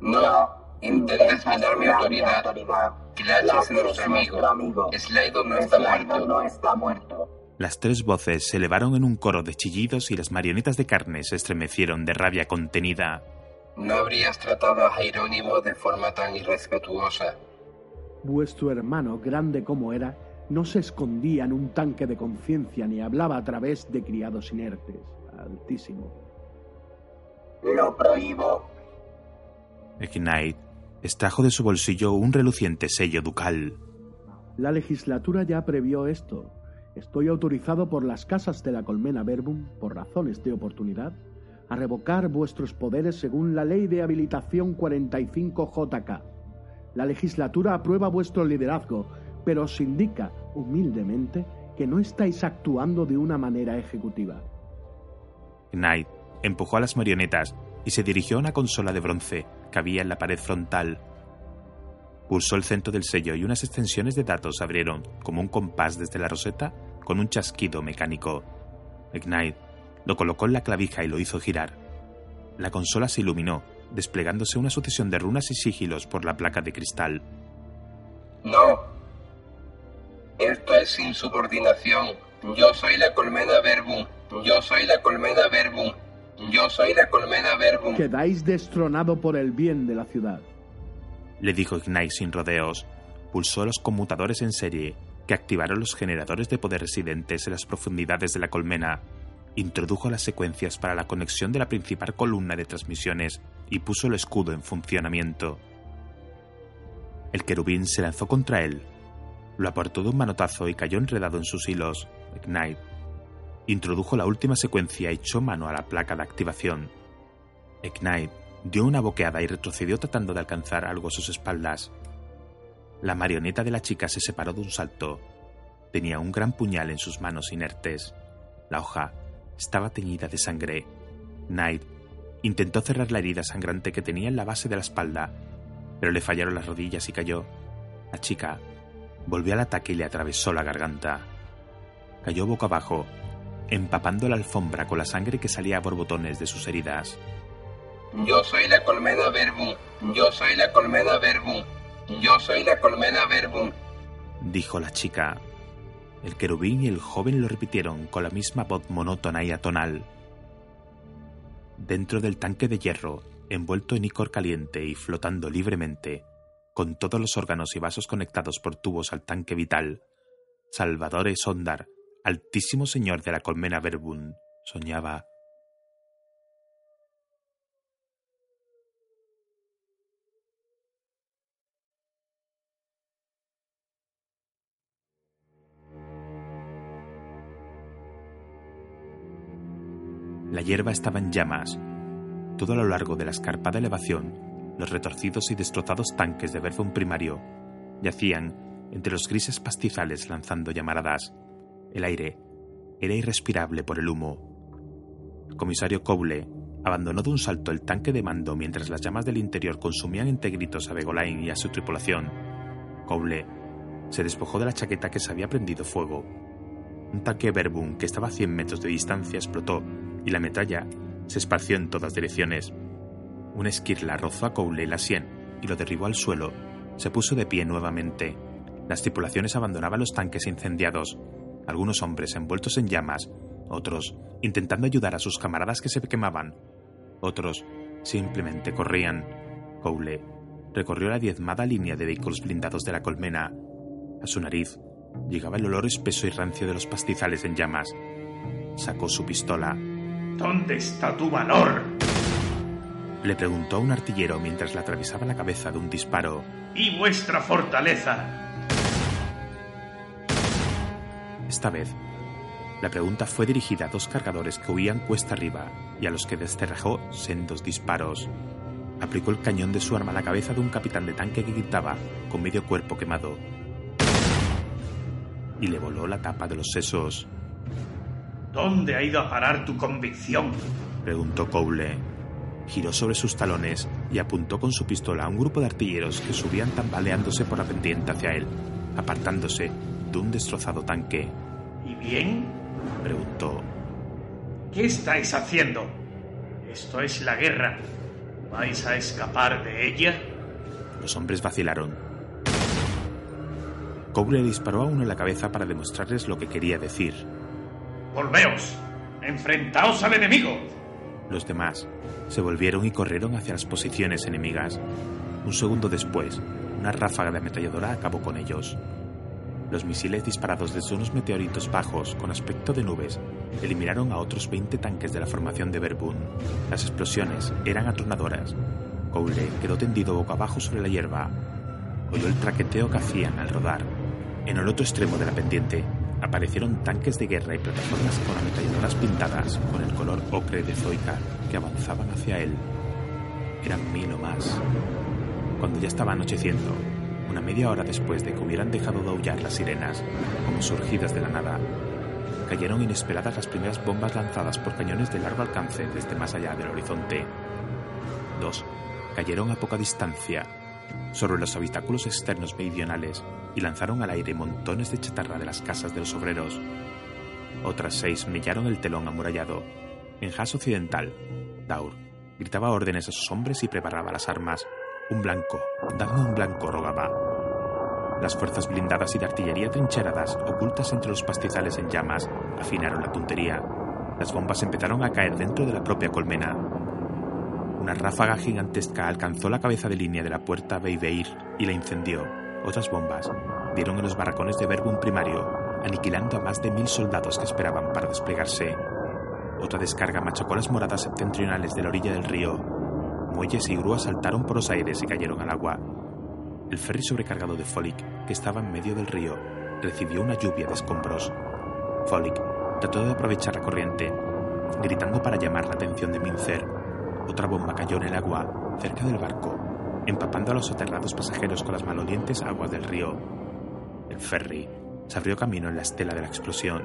No, intentas minar mi autoridad. Clutch es nuestro amigo. Slaido no está muerto. no está muerto. Las tres voces se elevaron en un coro de chillidos y las marionetas de carne se estremecieron de rabia contenida. No habrías tratado a Jerónimo de forma tan irrespetuosa. Vuestro hermano, grande como era, no se escondía en un tanque de conciencia ni hablaba a través de criados inertes. Altísimo. Lo prohíbo. Knight extrajo de su bolsillo un reluciente sello ducal. La legislatura ya previó esto. Estoy autorizado por las casas de la colmena Verbum, por razones de oportunidad, a revocar vuestros poderes según la ley de habilitación 45JK. La legislatura aprueba vuestro liderazgo, pero os indica, humildemente, que no estáis actuando de una manera ejecutiva. Knight empujó a las marionetas y se dirigió a una consola de bronce que había en la pared frontal. Pulsó el centro del sello y unas extensiones de datos abrieron, como un compás desde la roseta, con un chasquido mecánico. Ignite lo colocó en la clavija y lo hizo girar. La consola se iluminó, desplegándose una sucesión de runas y sigilos por la placa de cristal. No. Esto es insubordinación. Yo soy la colmena Verbum. Yo soy la colmena Verbum. Yo soy la colmena Verbum. Quedáis destronado por el bien de la ciudad. Le dijo Ignite sin rodeos. Pulsó los conmutadores en serie que activaron los generadores de poder residentes en las profundidades de la colmena. Introdujo las secuencias para la conexión de la principal columna de transmisiones y puso el escudo en funcionamiento. El querubín se lanzó contra él. Lo apartó de un manotazo y cayó enredado en sus hilos. Ignite introdujo la última secuencia y echó mano a la placa de activación. Ignite dio una boqueada y retrocedió tratando de alcanzar algo a sus espaldas. La marioneta de la chica se separó de un salto. Tenía un gran puñal en sus manos inertes. La hoja estaba teñida de sangre. Knight intentó cerrar la herida sangrante que tenía en la base de la espalda, pero le fallaron las rodillas y cayó. La chica volvió al ataque y le atravesó la garganta. Cayó boca abajo empapando la alfombra con la sangre que salía a borbotones de sus heridas. Yo soy la colmena verbum. Yo soy la colmena verbum. Yo soy la colmena verbum. Dijo la chica. El querubín y el joven lo repitieron con la misma voz monótona y atonal. Dentro del tanque de hierro, envuelto en icor caliente y flotando libremente, con todos los órganos y vasos conectados por tubos al tanque vital, Salvador Sondar altísimo señor de la colmena Verbun, soñaba. La hierba estaba en llamas. Todo a lo largo de la escarpada elevación, los retorcidos y destrozados tanques de Verbun primario yacían entre los grises pastizales lanzando llamaradas el aire era irrespirable por el humo. El comisario Cowley abandonó de un salto el tanque de mando mientras las llamas del interior consumían entre gritos a Begolain y a su tripulación. Cowley se despojó de la chaqueta que se había prendido fuego. Un tanque Verbum que estaba a 100 metros de distancia explotó y la metralla se esparció en todas direcciones. Un esquirla rozó a Cowley la sien y lo derribó al suelo. Se puso de pie nuevamente. Las tripulaciones abandonaban los tanques incendiados algunos hombres envueltos en llamas, otros intentando ayudar a sus camaradas que se quemaban, otros simplemente corrían. Cowley recorrió la diezmada línea de vehículos blindados de la colmena. A su nariz llegaba el olor espeso y rancio de los pastizales en llamas. Sacó su pistola. ¿Dónde está tu valor? Le preguntó a un artillero mientras le atravesaba la cabeza de un disparo. ¿Y vuestra fortaleza? Esta vez, la pregunta fue dirigida a dos cargadores que huían cuesta arriba y a los que desterrajó sendos disparos. Aplicó el cañón de su arma a la cabeza de un capitán de tanque que gritaba, con medio cuerpo quemado, y le voló la tapa de los sesos. ¿Dónde ha ido a parar tu convicción? preguntó Cowley. Giró sobre sus talones y apuntó con su pistola a un grupo de artilleros que subían tambaleándose por la pendiente hacia él, apartándose de un destrozado tanque. ¿Y bien? preguntó. ¿Qué estáis haciendo? Esto es la guerra. ¿Vais a escapar de ella? Los hombres vacilaron. Coble disparó a uno en la cabeza para demostrarles lo que quería decir. ¡Volveos! ¡Enfrentaos al enemigo! Los demás se volvieron y corrieron hacia las posiciones enemigas. Un segundo después, una ráfaga de ametralladora acabó con ellos. Los misiles disparados desde unos meteoritos bajos con aspecto de nubes eliminaron a otros 20 tanques de la formación de Verbun. Las explosiones eran atronadoras. Cowley quedó tendido boca abajo sobre la hierba. Oyó el traqueteo que hacían al rodar. En el otro extremo de la pendiente aparecieron tanques de guerra y plataformas con ametralladoras pintadas con el color ocre de Zoica que avanzaban hacia él. Eran mil o más. Cuando ya estaba anocheciendo, una media hora después de que hubieran dejado de aullar las sirenas, como surgidas de la nada, cayeron inesperadas las primeras bombas lanzadas por cañones de largo alcance desde más allá del horizonte. Dos cayeron a poca distancia sobre los habitáculos externos meridionales y lanzaron al aire montones de chatarra de las casas de los obreros. Otras seis mellaron el telón amurallado. En Haas Occidental, Daur gritaba órdenes a sus hombres y preparaba las armas un blanco, dame un blanco, rogaba. Las fuerzas blindadas y de artillería trincheradas, ocultas entre los pastizales en llamas, afinaron la puntería. Las bombas empezaron a caer dentro de la propia colmena. Una ráfaga gigantesca alcanzó la cabeza de línea de la puerta Beibeir y la incendió. Otras bombas dieron en los barracones de Verbum primario, aniquilando a más de mil soldados que esperaban para desplegarse. Otra descarga machacó las moradas septentrionales de la orilla del río. Muelles y grúas saltaron por los aires y cayeron al agua. El ferry sobrecargado de Folic, que estaba en medio del río, recibió una lluvia de escombros. Folic trató de aprovechar la corriente, gritando para llamar la atención de Mincer. Otra bomba cayó en el agua, cerca del barco, empapando a los aterrados pasajeros con las malolientes aguas del río. El ferry se abrió camino en la estela de la explosión.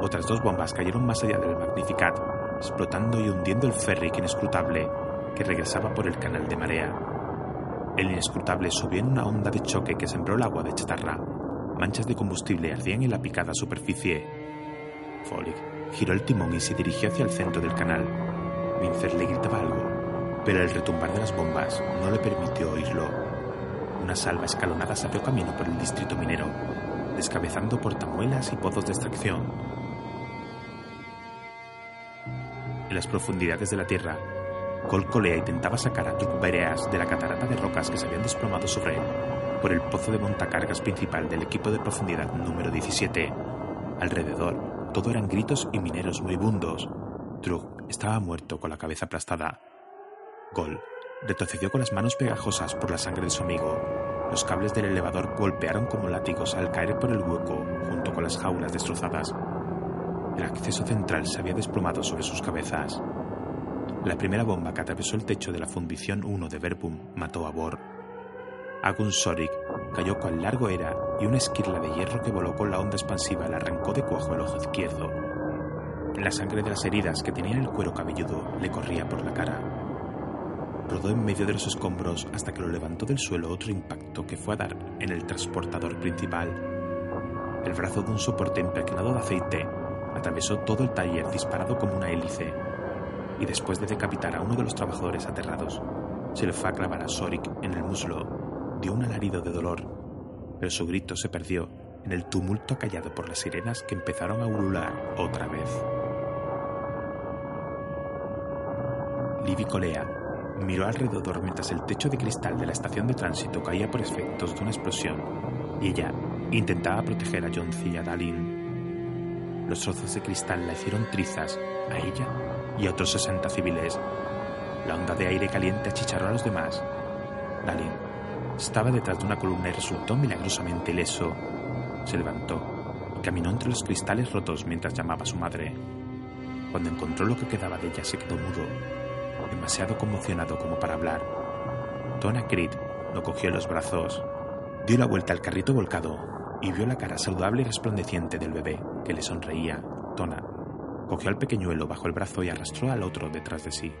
Otras dos bombas cayeron más allá del Magnificat, explotando y hundiendo el ferry inescrutable que regresaba por el canal de marea. El inescrutable subió en una onda de choque que sembró el agua de chatarra. Manchas de combustible ardían en la picada superficie. Folic giró el timón y se dirigió hacia el centro del canal. Mincer le gritaba algo, pero el retumbar de las bombas no le permitió oírlo. Una salva escalonada se abrió camino por el distrito minero, descabezando portamuelas y pozos de extracción. En las profundidades de la tierra, Colcolea intentaba sacar a Tukbereas de la catarata de rocas que se habían desplomado sobre él por el pozo de montacargas principal del equipo de profundidad número 17. Alrededor, todo eran gritos y mineros moribundos. Trug estaba muerto con la cabeza aplastada. Gol retrocedió con las manos pegajosas por la sangre de su amigo. Los cables del elevador golpearon como látigos al caer por el hueco junto con las jaulas destrozadas. El acceso central se había desplomado sobre sus cabezas. La primera bomba que atravesó el techo de la fundición 1 de Verbum mató a Bor. Agun Sorik cayó cual largo era y una esquirla de hierro que voló con la onda expansiva le arrancó de cuajo el ojo izquierdo. La sangre de las heridas que tenía en el cuero cabelludo le corría por la cara. Rodó en medio de los escombros hasta que lo levantó del suelo otro impacto que fue a dar en el transportador principal. El brazo de un soporte impregnado de aceite atravesó todo el taller disparado como una hélice y después de decapitar a uno de los trabajadores aterrados, se le fue a clavar a Sorik en el muslo. Dio un alarido de dolor, pero su grito se perdió en el tumulto callado por las sirenas que empezaron a ulular otra vez. Livy Colea miró alrededor mientras el techo de cristal de la estación de tránsito caía por efectos de una explosión y ella intentaba proteger a John y a Dalin. Los trozos de cristal la hicieron trizas a ella y a otros 60 civiles. La onda de aire caliente achicharró a los demás. Dalin estaba detrás de una columna y resultó milagrosamente ileso. Se levantó y caminó entre los cristales rotos mientras llamaba a su madre. Cuando encontró lo que quedaba de ella se quedó mudo, demasiado conmocionado como para hablar. Tona Creed lo cogió en los brazos, dio la vuelta al carrito volcado y vio la cara saludable y resplandeciente del bebé que le sonreía. Tona cogió al pequeñuelo bajo el brazo y arrastró al otro detrás de sí.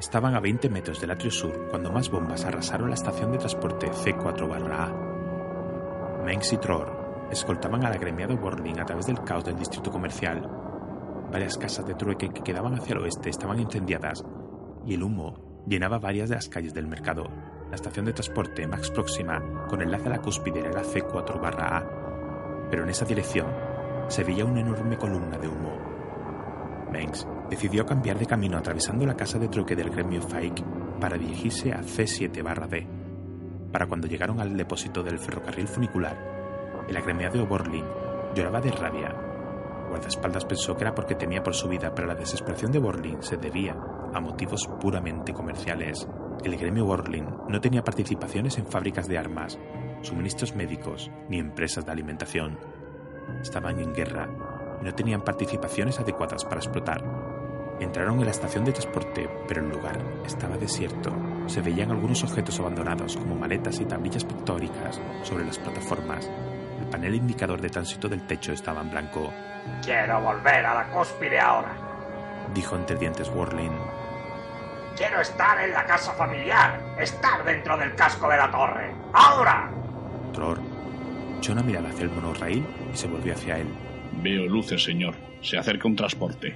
Estaban a 20 metros del atrio sur cuando más bombas arrasaron la estación de transporte C4-A. Mengs y Tror escoltaban al agremiado Borling a través del caos del distrito comercial. Varias casas de trueque que quedaban hacia el oeste estaban incendiadas y el humo llenaba varias de las calles del mercado. La estación de transporte más próxima, con enlace a la cúspide, era la C4-A, pero en esa dirección se veía una enorme columna de humo. Mengs decidió cambiar de camino atravesando la casa de trueque del gremio Fike para dirigirse a C7-D. Para cuando llegaron al depósito del ferrocarril funicular, el agremiado Borlin lloraba de rabia. Guardaespaldas pensó que era porque temía por su vida, pero la desesperación de Borlin se debía a motivos puramente comerciales. El gremio Borlin no tenía participaciones en fábricas de armas, suministros médicos ni empresas de alimentación. Estaban en guerra y no tenían participaciones adecuadas para explotar. Entraron en la estación de transporte, pero el lugar estaba desierto. Se veían algunos objetos abandonados, como maletas y tablillas pictóricas, sobre las plataformas. El panel indicador de tránsito del techo estaba en blanco. Quiero volver a la cúspide ahora, dijo entre dientes Worlin. Quiero estar en la casa familiar, estar dentro del casco de la torre. ¡Ahora! Tror echó una mirada hacia el monorraíl y se volvió hacia él. Veo luces, señor. Se acerca un transporte.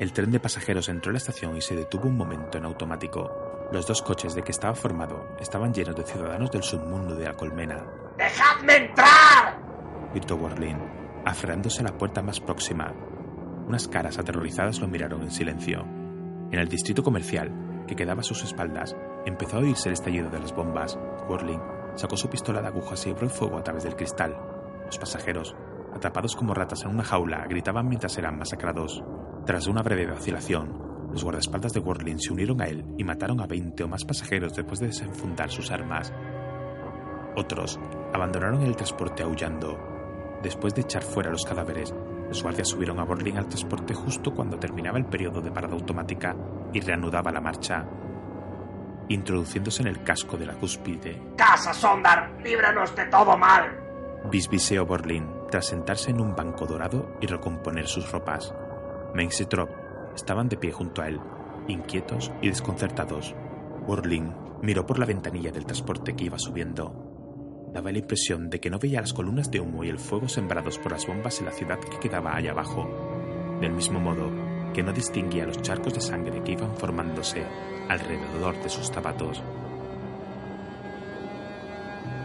El tren de pasajeros entró a la estación y se detuvo un momento en automático. Los dos coches de que estaba formado estaban llenos de ciudadanos del submundo de la colmena. ¡Dejadme entrar! gritó Warlin, aferrándose a la puerta más próxima. Unas caras aterrorizadas lo miraron en silencio. En el distrito comercial, que quedaba a sus espaldas, empezó a oírse el estallido de las bombas. Worling sacó su pistola de agujas y abrió fuego a través del cristal. Los pasajeros, atrapados como ratas en una jaula, gritaban mientras eran masacrados. Tras una breve vacilación, los guardaespaldas de Worling se unieron a él y mataron a 20 o más pasajeros después de desenfundar sus armas. Otros abandonaron el transporte aullando. Después de echar fuera los cadáveres, los guardias subieron a Borling al transporte justo cuando terminaba el periodo de parada automática y reanudaba la marcha, introduciéndose en el casco de la cúspide. ¡Casa Sondar! ¡Líbranos de todo mal! Bisbiseó Borlin tras sentarse en un banco dorado y recomponer sus ropas. Mengs y Trop estaban de pie junto a él, inquietos y desconcertados. Borlin miró por la ventanilla del transporte que iba subiendo daba la impresión de que no veía las columnas de humo y el fuego sembrados por las bombas en la ciudad que quedaba allá abajo, del mismo modo que no distinguía los charcos de sangre que iban formándose alrededor de sus zapatos.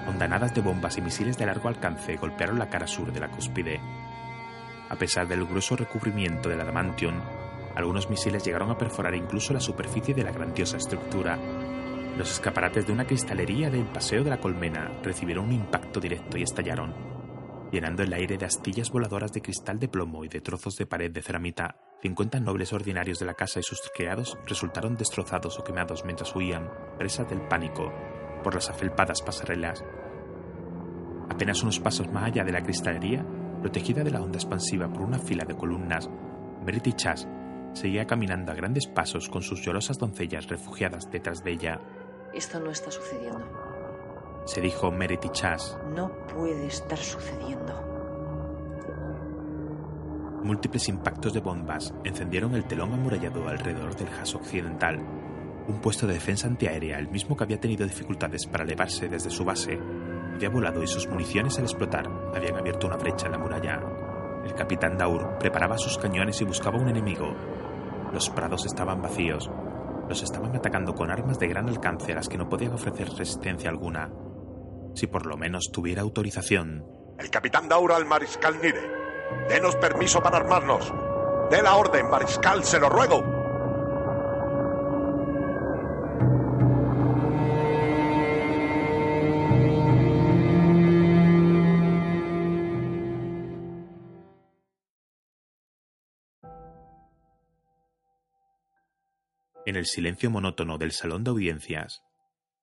Ondanadas de bombas y misiles de largo alcance golpearon la cara sur de la cúspide. A pesar del grueso recubrimiento del adamantium, algunos misiles llegaron a perforar incluso la superficie de la grandiosa estructura los escaparates de una cristalería del Paseo de la Colmena recibieron un impacto directo y estallaron, llenando el aire de astillas voladoras de cristal de plomo y de trozos de pared de ceramita. 50 nobles ordinarios de la casa y sus criados resultaron destrozados o quemados mientras huían, presas del pánico, por las afelpadas pasarelas. Apenas unos pasos más allá de la cristalería, protegida de la onda expansiva por una fila de columnas, Merit Chas seguía caminando a grandes pasos con sus llorosas doncellas refugiadas detrás de ella. Esto no está sucediendo. Se dijo Meredith Chas. No puede estar sucediendo. Múltiples impactos de bombas encendieron el telón amurallado alrededor del Has occidental. Un puesto de defensa antiaérea, el mismo que había tenido dificultades para elevarse desde su base, había volado y sus municiones al explotar habían abierto una brecha en la muralla. El capitán Daur preparaba sus cañones y buscaba un enemigo. Los prados estaban vacíos, los estaban atacando con armas de gran alcance a las que no podían ofrecer resistencia alguna. Si por lo menos tuviera autorización. El capitán Daura al mariscal Nire. Denos permiso para armarnos. De la orden, mariscal, se lo ruego. En el silencio monótono del salón de audiencias,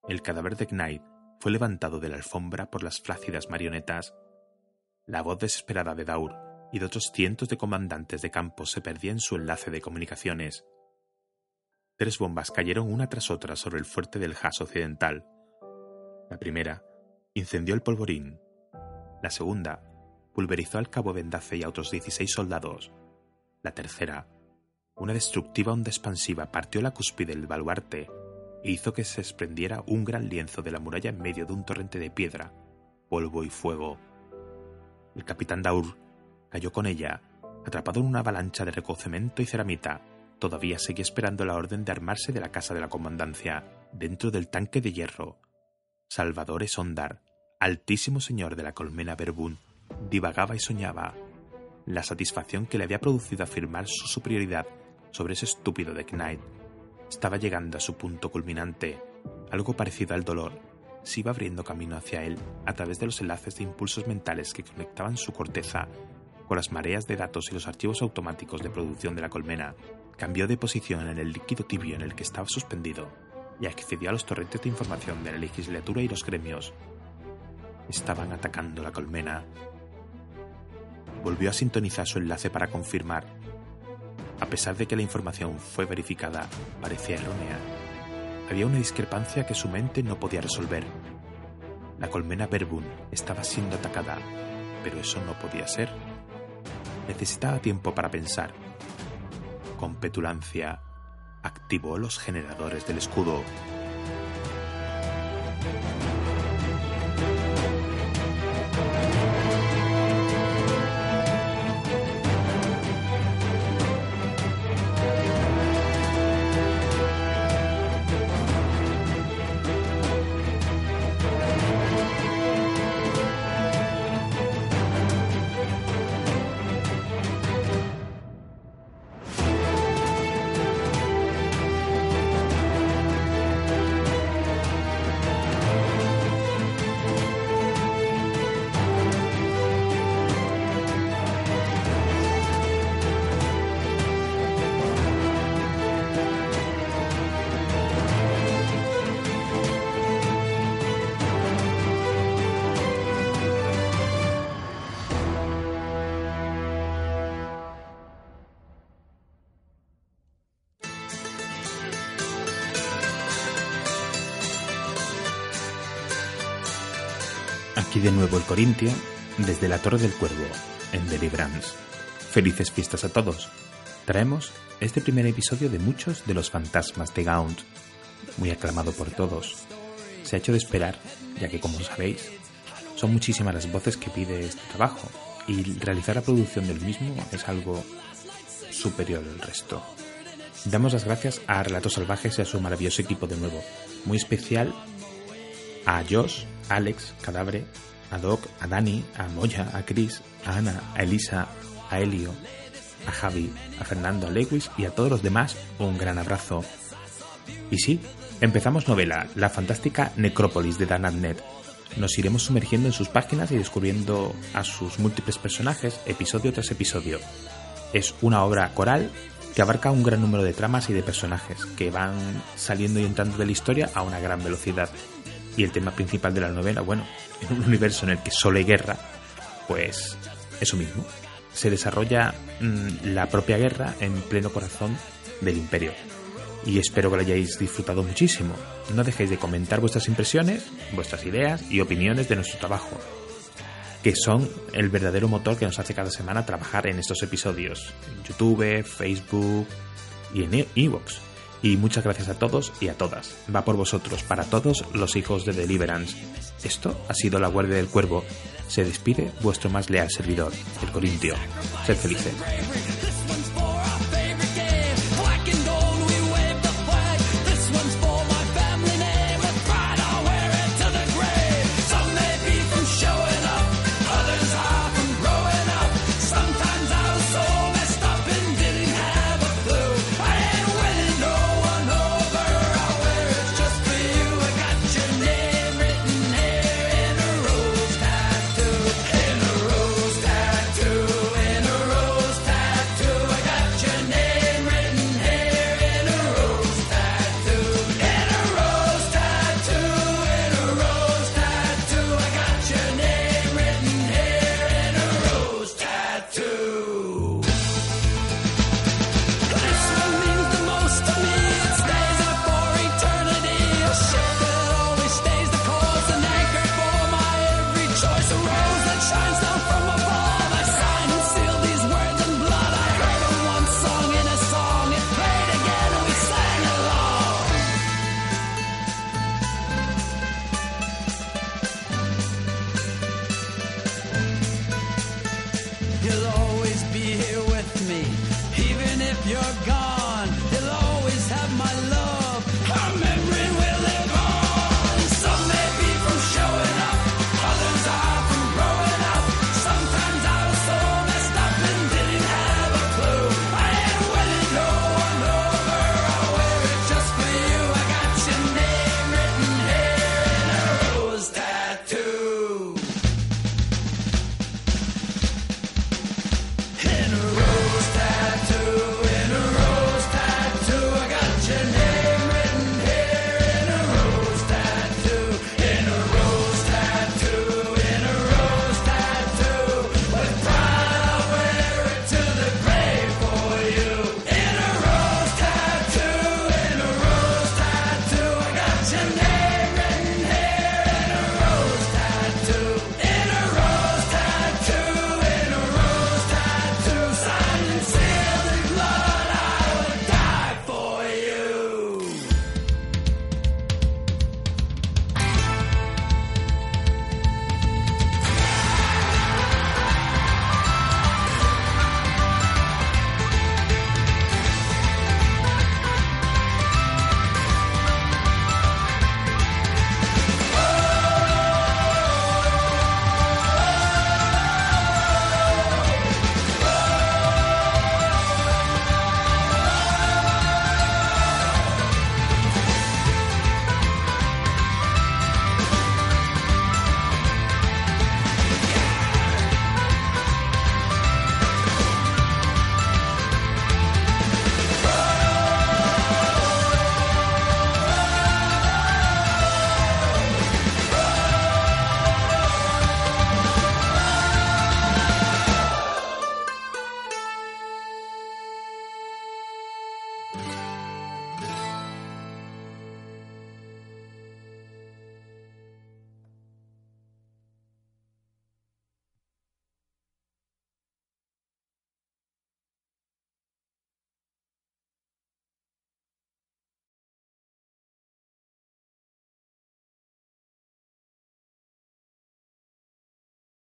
el cadáver de Knight fue levantado de la alfombra por las flácidas marionetas. La voz desesperada de Daur y de otros cientos de comandantes de campo se perdía en su enlace de comunicaciones. Tres bombas cayeron una tras otra sobre el fuerte del Haas occidental. La primera incendió el polvorín. La segunda pulverizó al cabo Vendace y a otros 16 soldados. La tercera una destructiva onda expansiva partió la cúspide del baluarte e hizo que se desprendiera un gran lienzo de la muralla en medio de un torrente de piedra, polvo y fuego. El capitán Daur cayó con ella, atrapado en una avalancha de recocimiento y ceramita. Todavía seguía esperando la orden de armarse de la casa de la comandancia, dentro del tanque de hierro. Salvador Esondar, altísimo señor de la colmena Verbún, divagaba y soñaba. La satisfacción que le había producido afirmar su superioridad sobre ese estúpido de Knight estaba llegando a su punto culminante. Algo parecido al dolor se iba abriendo camino hacia él a través de los enlaces de impulsos mentales que conectaban su corteza con las mareas de datos y los archivos automáticos de producción de la colmena. Cambió de posición en el líquido tibio en el que estaba suspendido y accedió a los torrentes de información de la legislatura y los gremios. Estaban atacando la colmena. Volvió a sintonizar su enlace para confirmar a pesar de que la información fue verificada, parecía errónea. Había una discrepancia que su mente no podía resolver. La colmena Verbun estaba siendo atacada, pero eso no podía ser. Necesitaba tiempo para pensar. Con petulancia, activó los generadores del escudo. Aquí de nuevo el Corintio, desde la Torre del Cuervo, en Deliverance. Felices fiestas a todos. Traemos este primer episodio de muchos de los fantasmas de Gaunt, muy aclamado por todos. Se ha hecho de esperar, ya que como sabéis, son muchísimas las voces que pide este trabajo, y realizar la producción del mismo es algo superior al resto. Damos las gracias a Relatos Salvajes y a su maravilloso equipo de nuevo, muy especial a Josh, Alex, Cadabre, a Doc, a Dani, a Moya, a Chris, a Ana, a Elisa, a Elio, a Javi, a Fernando, a Lewis y a todos los demás un gran abrazo. Y sí, empezamos novela, la fantástica Necrópolis de Dan Abnett. Nos iremos sumergiendo en sus páginas y descubriendo a sus múltiples personajes episodio tras episodio. Es una obra coral que abarca un gran número de tramas y de personajes que van saliendo y entrando de la historia a una gran velocidad. Y el tema principal de la novela, bueno, en un universo en el que solo hay guerra, pues eso mismo. Se desarrolla mmm, la propia guerra en pleno corazón del imperio. Y espero que lo hayáis disfrutado muchísimo. No dejéis de comentar vuestras impresiones, vuestras ideas y opiniones de nuestro trabajo, que son el verdadero motor que nos hace cada semana trabajar en estos episodios. En YouTube, Facebook y en Evox. Y muchas gracias a todos y a todas. Va por vosotros, para todos los hijos de Deliverance. Esto ha sido la Guardia del Cuervo. Se despide vuestro más leal servidor, el Corintio. Sed felices.